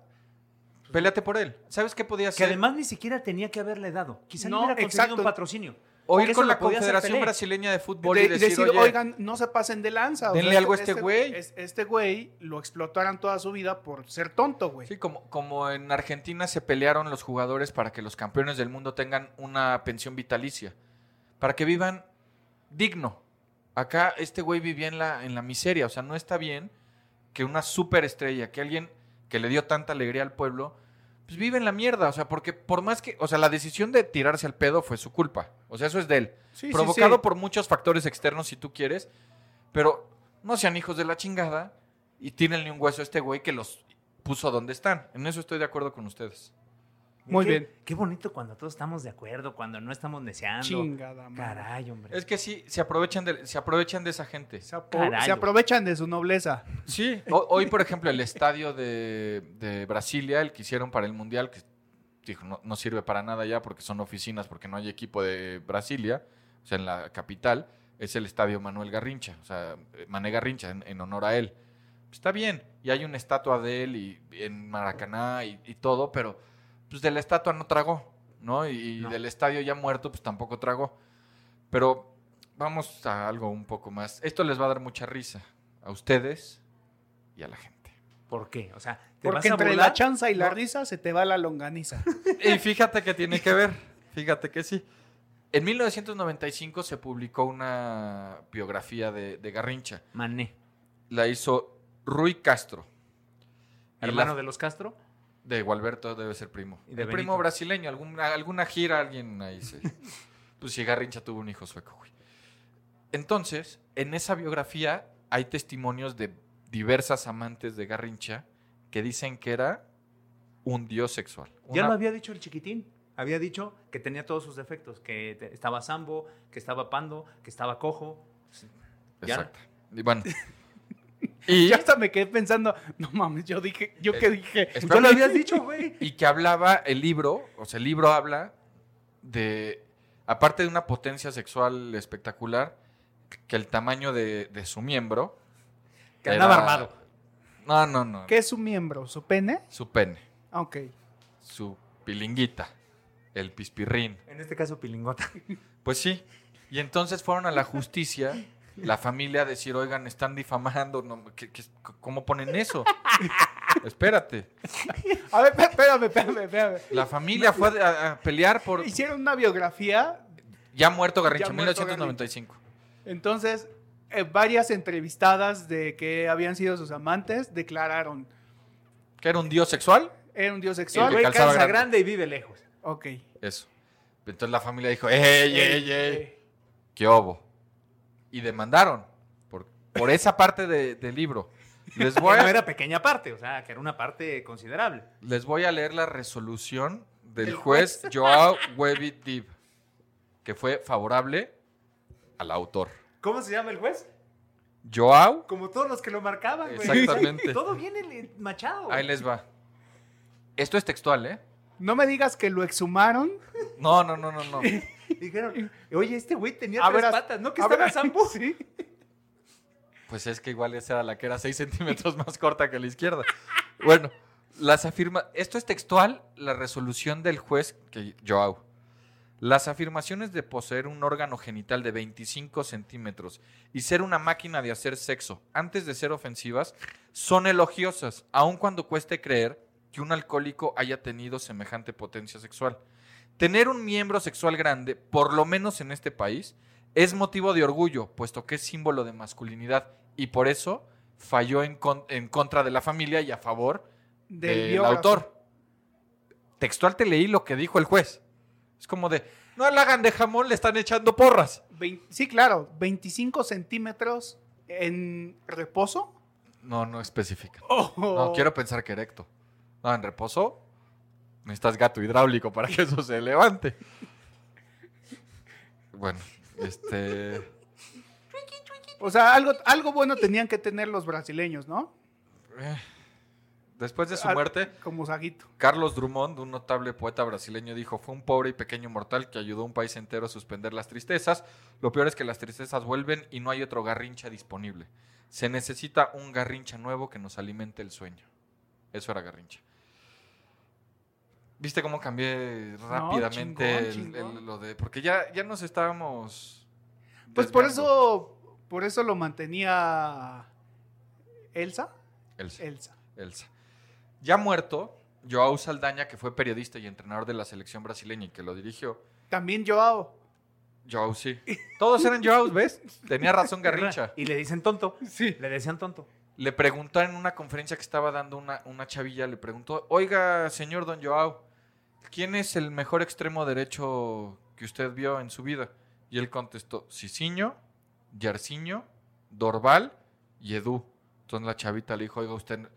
Péleate por él. ¿Sabes qué podía
Que
hacer?
además ni siquiera tenía que haberle dado. Quizá no,
No,
hubiera conseguido
exacto.
un patrocinio.
O ir con la Confederación. Brasileña de Fútbol
de-
y decir,
decir,
"Oye,
oigan, no se pasen de lanza. o
denle
sea,
algo a este güey".
es- Este güey lo explotaran toda su vida por ser tonto, güey.
Sí, como, como en Argentina se pelearon los jugadores para que los campeones del mundo tengan una pensión vitalicia, para que vivan digno. Acá este güey vivía en la, en la miseria, o sea, no está bien que una superestrella, que alguien que le dio tanta alegría al pueblo, pues vive en la mierda, o sea, porque por más que, o sea, la decisión de tirarse al pedo fue su culpa, o sea, eso es de él,
Sí, sí,
provocado
sí.
por muchos factores externos si tú quieres, pero no sean hijos de la chingada y tienen un hueso a este güey que los puso donde están. En eso estoy de acuerdo con ustedes.
Muy
Qué-
bien.
Qué bonito cuando todos estamos de acuerdo, cuando no estamos deseando.
Chingada madre.
Caray, hombre.
Es que sí, se aprovechan de, se aprovechan de esa gente.
Se, apro-
Carayo.
se aprovechan de su nobleza.
Sí, ho- hoy por ejemplo el estadio de, de Brasilia, el que hicieron para el Mundial, que dijo, no, no sirve para nada ya porque son oficinas, porque no hay equipo de Brasilia, o sea, en la capital, es el estadio Manuel Garrincha, o sea, eh, Mané Garrincha, en, en honor a él. Está bien, y hay una estatua de él y, en Maracaná y, y todo, pero pues de la estatua no tragó, ¿no? Y, y
No.
del estadio ya muerto, pues tampoco tragó. Pero vamos a algo un poco más. Esto les va a dar mucha risa a ustedes y a la gente.
¿Por qué? O sea, ¿te
Porque
vas a
entre la chanza y la
No.
risa se te va la longaniza.
Y fíjate que tiene que ver, fíjate que sí. En 1995 se publicó una biografía de, de Garrincha.
Mané.
La hizo Rui Castro.
Hermano
la-
de los Castro.
de Gualberto debe ser primo.
Y de
El primo brasileño, alguna, alguna gira, alguien ahí se... pues si Garrincha tuvo un hijo sueco, güey. Entonces, en esa biografía hay testimonios de diversas amantes de Garrincha que dicen que era un dios sexual.
Ya lo había dicho el chiquitín. Había dicho que tenía todos sus defectos, que te- estaba sambo, que estaba pando, que estaba cojo. Ya.
Exacto. Y bueno. y,
Ya hasta me quedé pensando, no mames, yo dije, yo qué dije.
Ya lo habías dicho, güey.
y que hablaba el libro, o sea, el libro habla de, aparte de una potencia sexual espectacular, que el tamaño de, de su miembro...
Que andaba armado.
No, no, no.
¿Qué es su miembro? ¿Su pene?
Su pene,
Ah, Ok.
su pilinguita, el pispirrín.
En este caso, pilingota.
Pues sí. Y entonces fueron a la justicia, la familia a decir, oigan, están difamando, no, ¿qué- qué- ¿cómo ponen eso? Espérate.
A ver, espérame, espérame, espérame.
La familia fue a, a pelear por...
Hicieron una biografía,
Ya muerto Garrincha,
Ya muerto
1995.
entonces eh, varias entrevistadas de que habían sido sus amantes declararon,
¿Que era un dios sexual?
era un dios
El
El
sexual.
que
güey calza
grande.
grande y vive lejos.
Ok.
Eso. Entonces la familia dijo, ¡ey, ey, ey! ¡Qué obo! Y demandaron por, por esa parte de- del libro. Les voy,
Que no
a,
era pequeña parte, o sea, que era una parte considerable.
les voy a leer la resolución del
El
juez Joao Webit Dib, que fue favorable al autor.
¿Cómo se llama el juez?
Joao,
Como todos los que lo marcaban, güey.
Exactamente.
Todo viene eh, machado. güey.
ahí les va. Esto es textual, ¿eh?
No me digas que lo exhumaron
No, no, no, no, no.
Dijeron, oye, este güey tenía
A
tres
ver,
patas, ¿no? Que estaba Sambo.
Sí.
Pues es que igual esa era la que era 6 centímetros más corta que la izquierda. Bueno, las afirma. Esto es textual, la resolución del juez que Joao. Las afirmaciones de poseer un órgano genital de 25 centímetros y ser una máquina de hacer sexo antes de ser ofensivas son elogiosas, aun cuando cueste creer que un alcohólico haya tenido semejante potencia sexual. Tener un miembro sexual grande, por lo menos en este país, es motivo de orgullo, puesto que es símbolo de masculinidad y por eso falló en, con- en contra de la familia y a favor
Del
autor. Textual te leí lo que dijo el juez. Es como de, no la hagan de jamón, le están echando porras.
Vein- sí, claro, 25 centímetros en reposo.
No, no especifica.
Oh.
No, quiero pensar que erecto. No, en reposo necesitas gato hidráulico para que eso se levante. Bueno, este...
O sea, algo, algo bueno tenían que tener los brasileños, ¿no?
eh, Después de su muerte,
Como Saguito.
Carlos Drummond, un notable poeta brasileño, dijo, fue un pobre y pequeño mortal que ayudó a un país entero a suspender las tristezas. Lo peor es que las tristezas vuelven y no hay otro garrincha disponible. Se necesita un garrincha nuevo que nos alimente el sueño. Eso era garrincha. ¿Viste cómo cambié rápidamente
chingón,
el- el-
chingón.
lo de...? Porque ya, ya nos estábamos...
Pues por eso, por eso lo mantenía Elsa.
Elsa.
Elsa.
Elsa. Ya muerto, Joao Saldaña, que fue periodista y entrenador de la selección brasileña y que lo dirigió,
También Joao.
Joao sí. Todos eran Joaos, ¿ves? Tenía razón Garrincha.
Y le dicen tonto.
Sí.
Le decían tonto.
Le preguntó en una conferencia que estaba dando una, una chavilla, le preguntó, oiga, señor Don Joao, ¿quién es el mejor extremo derecho que usted vio en su vida? Y él contestó, Cicinho, Yarciño, Dorval y Edu. Entonces la chavita le dijo, oiga, usted...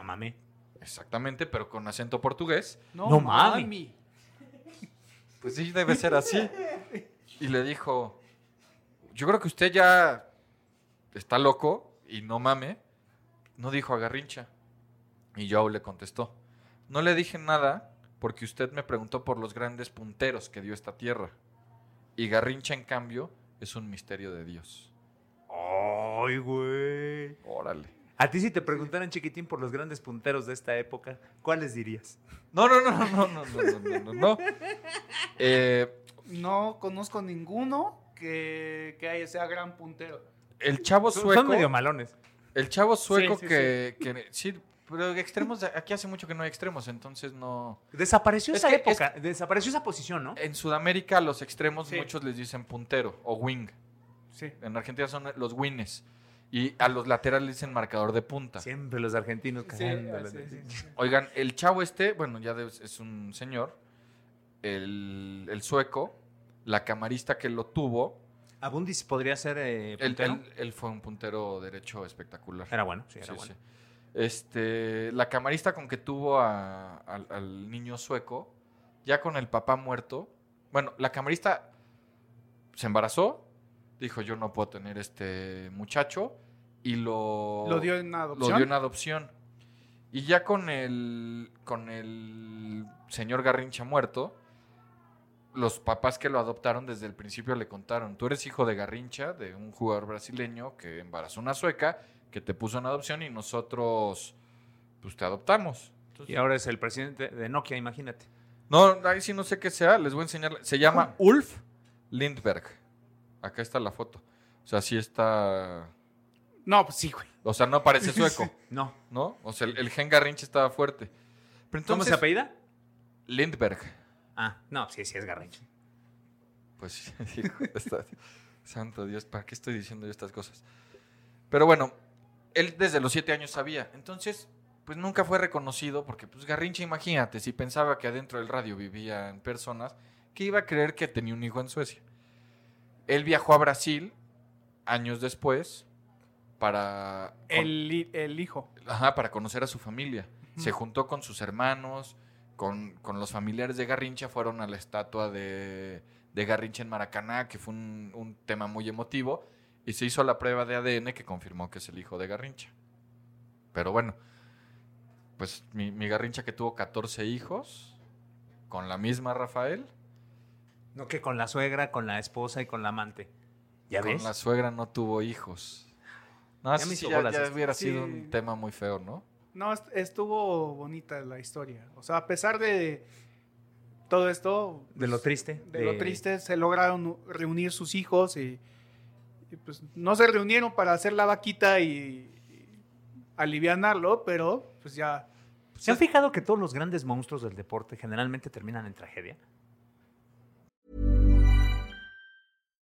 No mames.
Exactamente, pero con acento portugués.
No,
No mami.
mami.
Pues sí, debe ser así. Y le dijo, yo creo que usted ya está loco y no mame. No dijo a Garrincha. Y Joao le contestó, no le dije nada porque usted me preguntó por los grandes punteros que dio esta tierra. Y Garrincha, en cambio, es un misterio de Dios.
Ay, güey.
Órale.
A ti si te preguntaran, chiquitín, por los grandes punteros de esta época, ¿cuáles dirías?
No, no, no, no, no, no, no, no, no, no. Eh,
No conozco ninguno que, que haya- sea gran puntero.
el chavo sueco...
son medio malones.
El chavo sueco
Sí, sí,
que, que- sí, pero extremos, aquí hace mucho que no hay extremos, entonces no.
Desapareció
Es
esa
que-
época, desapareció esa posición, ¿no?
En Sudamérica los extremos
Sí.
muchos les dicen puntero o wing.
Sí.
En Argentina son los wines. Y a los laterales le dicen marcador de punta.
Siempre los argentinos
Sí,
cagándola.
sí, sí, sí.
Oigan, el chavo este, bueno, ya es un señor. El, el sueco, la camarista que lo tuvo,
Abundis podría ser eh,
él,
puntero.
él- él fue un puntero derecho espectacular.
Era bueno, sí, era
Sí,
bueno.
sí. Este, la camarista con que tuvo a- al, al niño sueco, ya con el papá muerto, bueno, la camarista se embarazó, dijo yo no puedo tener este muchacho y lo,
Lo dio en
lo
adopción.
dio en adopción. Y ya con el, con el señor Garrincha muerto, los papás que lo adoptaron desde el principio le contaron, tú eres hijo de Garrincha, de un jugador brasileño que embarazó una sueca, que te puso en adopción y nosotros pues te adoptamos. Entonces,
Y ahora es el presidente de Nokia, imagínate.
no, ahí sí no sé qué sea, les voy a enseñar. Se llama Ulf Lindberg. Acá está la foto. O sea, sí está...
No, pues sí, güey.
O sea, no parece sueco,
No.
¿no? O sea, el, el gen Garrincha estaba fuerte. Pero
¿Cómo
entonces,
se apellida?
Lindberg.
Ah, no, sí, sí es Garrincha.
Pues sí, está- santo Dios, ¿para qué estoy diciendo yo estas cosas? Pero bueno, él desde los siete años sabía. Entonces, pues nunca fue reconocido porque, pues Garrincha, imagínate, si pensaba que adentro del radio vivían personas, que iba a creer que tenía un hijo en Suecia. Él viajó a Brasil años después para...
El, el hijo.
Ajá, para conocer a su familia. Se juntó con sus hermanos, con, con los familiares de Garrincha, fueron a la estatua de, de Garrincha en Maracaná, que fue un, un tema muy emotivo, y se hizo la prueba de ADN que confirmó que es el hijo de Garrincha. Pero bueno, pues mi, mi Garrincha que tuvo 14 hijos, con la misma Rafael,
No que con la suegra, con la esposa y con la amante. ¿Ya
Con
ves?
la suegra no tuvo hijos. No,
Ya
sí, hubiera
Sí.
sido un tema muy feo, ¿no?
No, est- estuvo bonita la historia. O sea, a pesar de todo esto,
De lo triste.
de lo triste, se lograron reunir sus hijos y, y, pues no se reunieron para hacer la vaquita y, y alivianarlo, pero pues ya
¿Se han fijado que todos los grandes monstruos del deporte generalmente terminan en tragedia?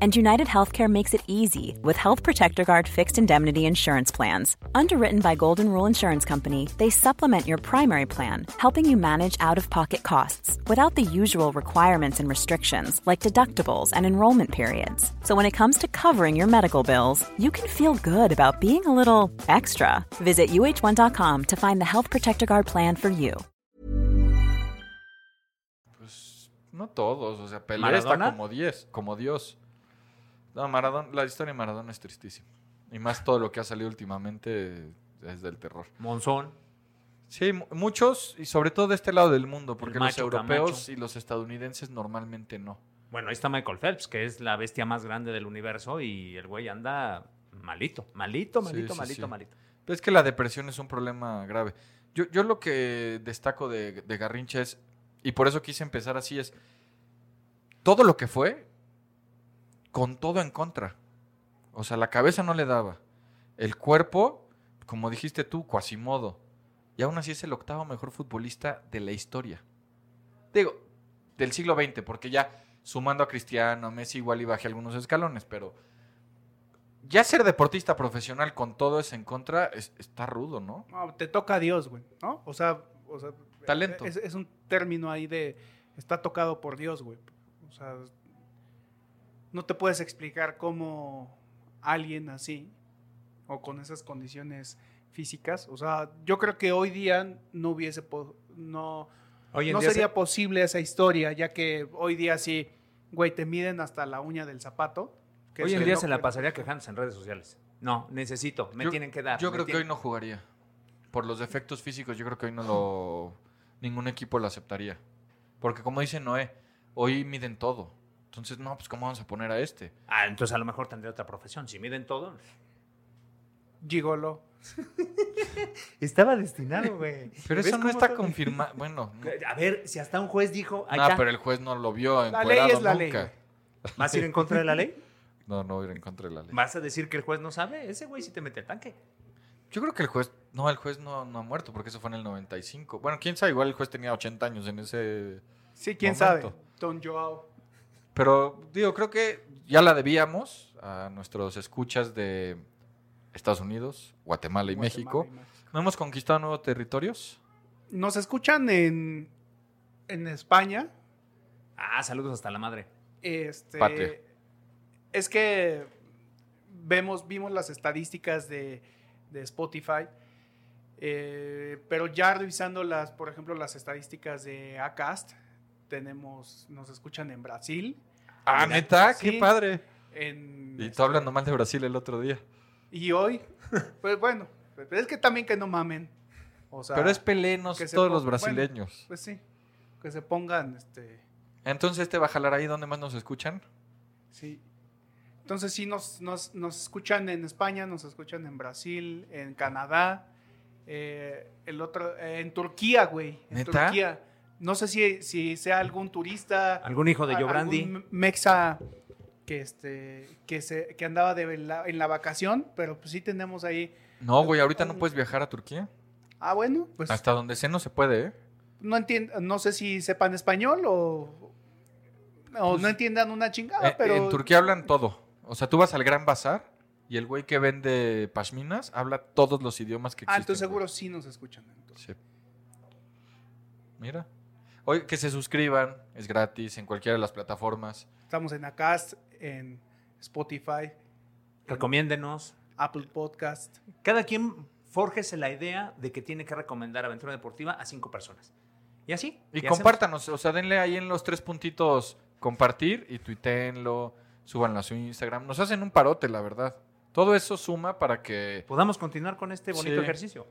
And United Healthcare makes it easy with Health Protector Guard fixed indemnity insurance plans. Underwritten by Golden Rule Insurance Company, they supplement your primary plan, helping you manage out of pocket costs without the usual requirements and restrictions like deductibles and enrollment periods. So when it comes to covering your medical bills, you can feel good about being a little extra. Visit uh1.com to find the Health Protector Guard plan for you.
Pues no todos, o sea, Pelé
¿Maradona?
está como 10, como Dios. No, Maradona, la historia de Maradona es tristísima. Y más todo lo que ha salido últimamente es del terror.
Monzón.
Sí, mu- muchos, y sobre todo de este lado del mundo, porque los europeos
Camacho.
y los estadounidenses normalmente no.
Bueno, ahí está Michael Phelps, que es la bestia más grande del universo y el güey anda malito, malito, malito,
sí,
malito,
sí.
malito.
Pero es que la depresión es un problema grave. Yo, yo lo que destaco de, de Garrincha es, y por eso quise empezar así, es todo lo que fue, con todo en contra. O sea, la cabeza no le daba. El cuerpo, como dijiste tú, Quasimodo. Y aún así es el octavo mejor futbolista de la historia. Digo, del siglo XX, porque ya sumando a Cristiano, a Messi, igual y bajé algunos escalones, pero ya ser deportista profesional con todo eso en contra es- está rudo, ¿no?
no, te toca a Dios, güey, ¿no? O sea, o sea,
Talento.
Es, es un término ahí de está tocado por Dios, güey. O sea, no te puedes explicar cómo alguien así o con esas condiciones físicas, o sea, yo creo que hoy día no hubiese po- no
Hoy en
no
día
sería
se-
posible esa historia, ya que hoy día sí, güey, te miden hasta la uña del zapato. que
hoy en día
no-
se la pasaría quejándose en redes sociales. No, necesito, me
Yo-
tienen que dar.
Yo creo que hoy no jugaría. Por los defectos físicos, yo creo que hoy no lo. Ningún equipo lo aceptaría. Porque, como dice Noé, hoy miden todo. Entonces, no, pues, ¿cómo vamos a poner a este?
Ah, entonces a lo mejor tendría otra profesión. Si miden todo.
Gigolo.
Estaba destinado, güey.
Pero
¿Ves
eso no está
todo-
confirmado. Bueno, no,
A ver, si hasta un juez dijo,
No, pero el juez no lo vio
La ley es la ley.
¿vas a ir en contra de la ley?
no, no ir en contra de la ley.
¿Vas a decir que el juez no sabe? Ese güey sí te mete el tanque.
Yo creo que el juez. No, el juez no, no ha muerto porque eso fue en el 95. Bueno, quién sabe, igual el juez tenía 80 años en ese.
Sí, quién
Momento.
sabe. Don Joao.
Pero, digo, creo que ya la debíamos a nuestros escuchas de Estados Unidos, Guatemala y México.
Guatemala y México.
¿No hemos conquistado nuevos territorios?
Nos escuchan en, en España.
Ah, saludos hasta la madre.
Este,
Patria.
Es que vemos, vimos las estadísticas de, de Spotify, eh, pero ya revisando las, por ejemplo, las estadísticas de Acast, tenemos, nos escuchan en Brasil,
Ah, neta, qué padre.
en
Y tú hablando mal de Brasil el otro día.
y hoy, pues bueno, es que también que no mamen, o sea,
Pero es pelenos todos los
bueno.
brasileños.
pues sí, que se pongan, este,
Entonces, ¿este va a jalar ahí donde más nos escuchan?
Sí. Entonces sí nos, nos, nos escuchan en España, nos escuchan en Brasil, en Canadá, eh, el otro, eh, en Turquía, güey. En
¿Neta?
Turquía. No sé si, si sea algún turista.
¿Algún hijo de Yobrandi?
algún mexa que este que se que andaba de la- en la vacación, pero pues sí tenemos ahí.
No, güey, ahorita no puedes viajar a Turquía.
Ah, bueno, pues
Hasta donde sé no se puede, ¿eh?
no entiendo, no sé si sepan español o, o
Pues,
no entiendan una chingada,
Eh,
pero
En Turquía hablan todo. O sea, tú vas al Gran Bazar y el güey que vende pashminas habla todos los idiomas que
ah,
existen.
entonces
güey.
seguro sí nos escuchan. entonces.
Sí. Mira. Oye, que se suscriban, es gratis en cualquiera de las plataformas.
Estamos en Acast, en Spotify,
Recomiéndenos.
Apple Podcast.
Cada quien fórjese la idea de que tiene que recomendar Aventura Deportiva a cinco personas. Y así.
Y
hacemos.
compártanos, o sea, denle ahí en los tres puntitos compartir y tuiteenlo, súbanlo a su Instagram. Nos hacen un parote, la verdad. Todo eso suma para que...
Podamos continuar con este bonito
Sí.
ejercicio.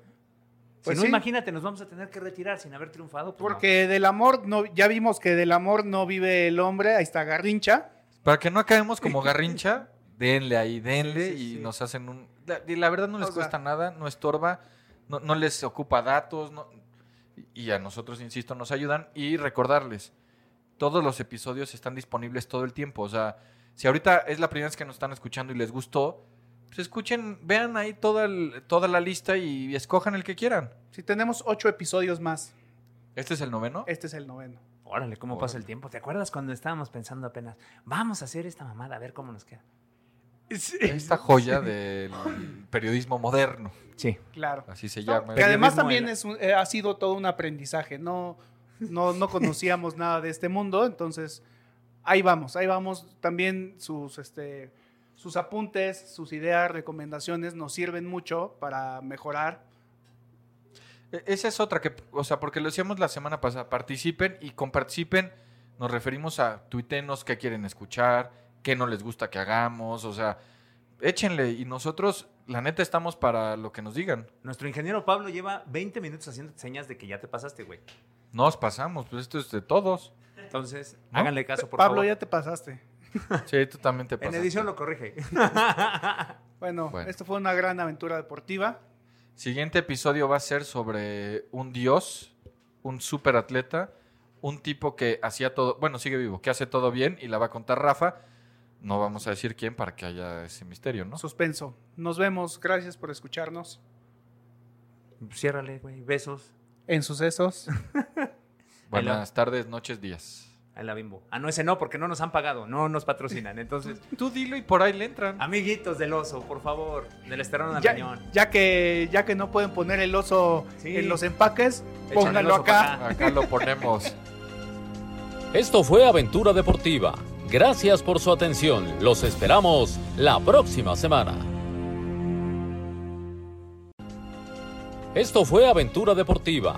Pues
si no,
sí.
imagínate, nos vamos a tener que retirar sin haber triunfado. pues no.
Porque del amor, no, ya vimos que del amor no vive el hombre, ahí está Garrincha.
Para que no acabemos como garrincha, denle ahí, denle
Sí, sí,
y
sí.
nos hacen un... La, y la verdad no les
O sea-
cuesta nada, no estorba, no, no les ocupa datos, no- y a nosotros, insisto, nos ayudan. Y recordarles, todos los episodios están disponibles todo el tiempo. O sea, si ahorita es la primera vez que nos están escuchando y les gustó, pues escuchen, vean ahí toda, el- toda la lista y escojan el que quieran.
Si tenemos ocho episodios más,
¿Este es el noveno?
este es el noveno.
Órale, cómo pasa el tiempo. ¿Te acuerdas cuando estábamos pensando apenas, vamos a hacer esta mamada, a ver cómo nos queda?
Esta joya del periodismo moderno,
Sí.
Claro.
así se llama.
que además también
era-
es un- eh, ha sido todo un aprendizaje. No, no, no conocíamos nada de este mundo, entonces ahí vamos, ahí vamos. También sus, este, sus apuntes, sus ideas, recomendaciones nos sirven mucho para mejorar.
E- Esa es otra que, o sea, porque lo decíamos la semana pasada, participen y con participen nos referimos a tuitenos qué quieren escuchar, qué no les gusta que hagamos, o sea, échenle y nosotros, la neta, estamos para lo que nos digan.
Nuestro ingeniero Pablo lleva 20 minutos haciendo señas de que ya te pasaste, güey.
Nos pasamos, pues esto es de todos.
Entonces,
¿No?
háganle caso, por
Pablo,
favor.
ya te pasaste.
Sí, tú también te
En edición lo corrige.
Bueno,
Bueno.
esto fue una gran aventura deportiva.
Siguiente episodio va a ser sobre un dios, un superatleta, un tipo que hacía todo, bueno, sigue vivo, que hace todo bien y la va a contar Rafa. No vamos a decir quién para que haya ese misterio, ¿no?
Suspenso. Nos vemos. Gracias por escucharnos
Ciérrale, güey. Besos.
en Sucesos.
Buenas tardes, noches, días.
A la bimbo. Ah, no, ese no, porque no nos han pagado. No nos patrocinan. Entonces,
Tú dilo y por ahí le entran.
amiguitos del oso, por favor. Del esterón al
ya,
cañón.
ya que, ya que no pueden poner el oso
Sí.
en los empaques, pónganlo
pa'
acá.
Acá lo ponemos.
Esto fue Aventura Deportiva. Gracias por su atención. Los esperamos la próxima semana. Esto fue Aventura Deportiva.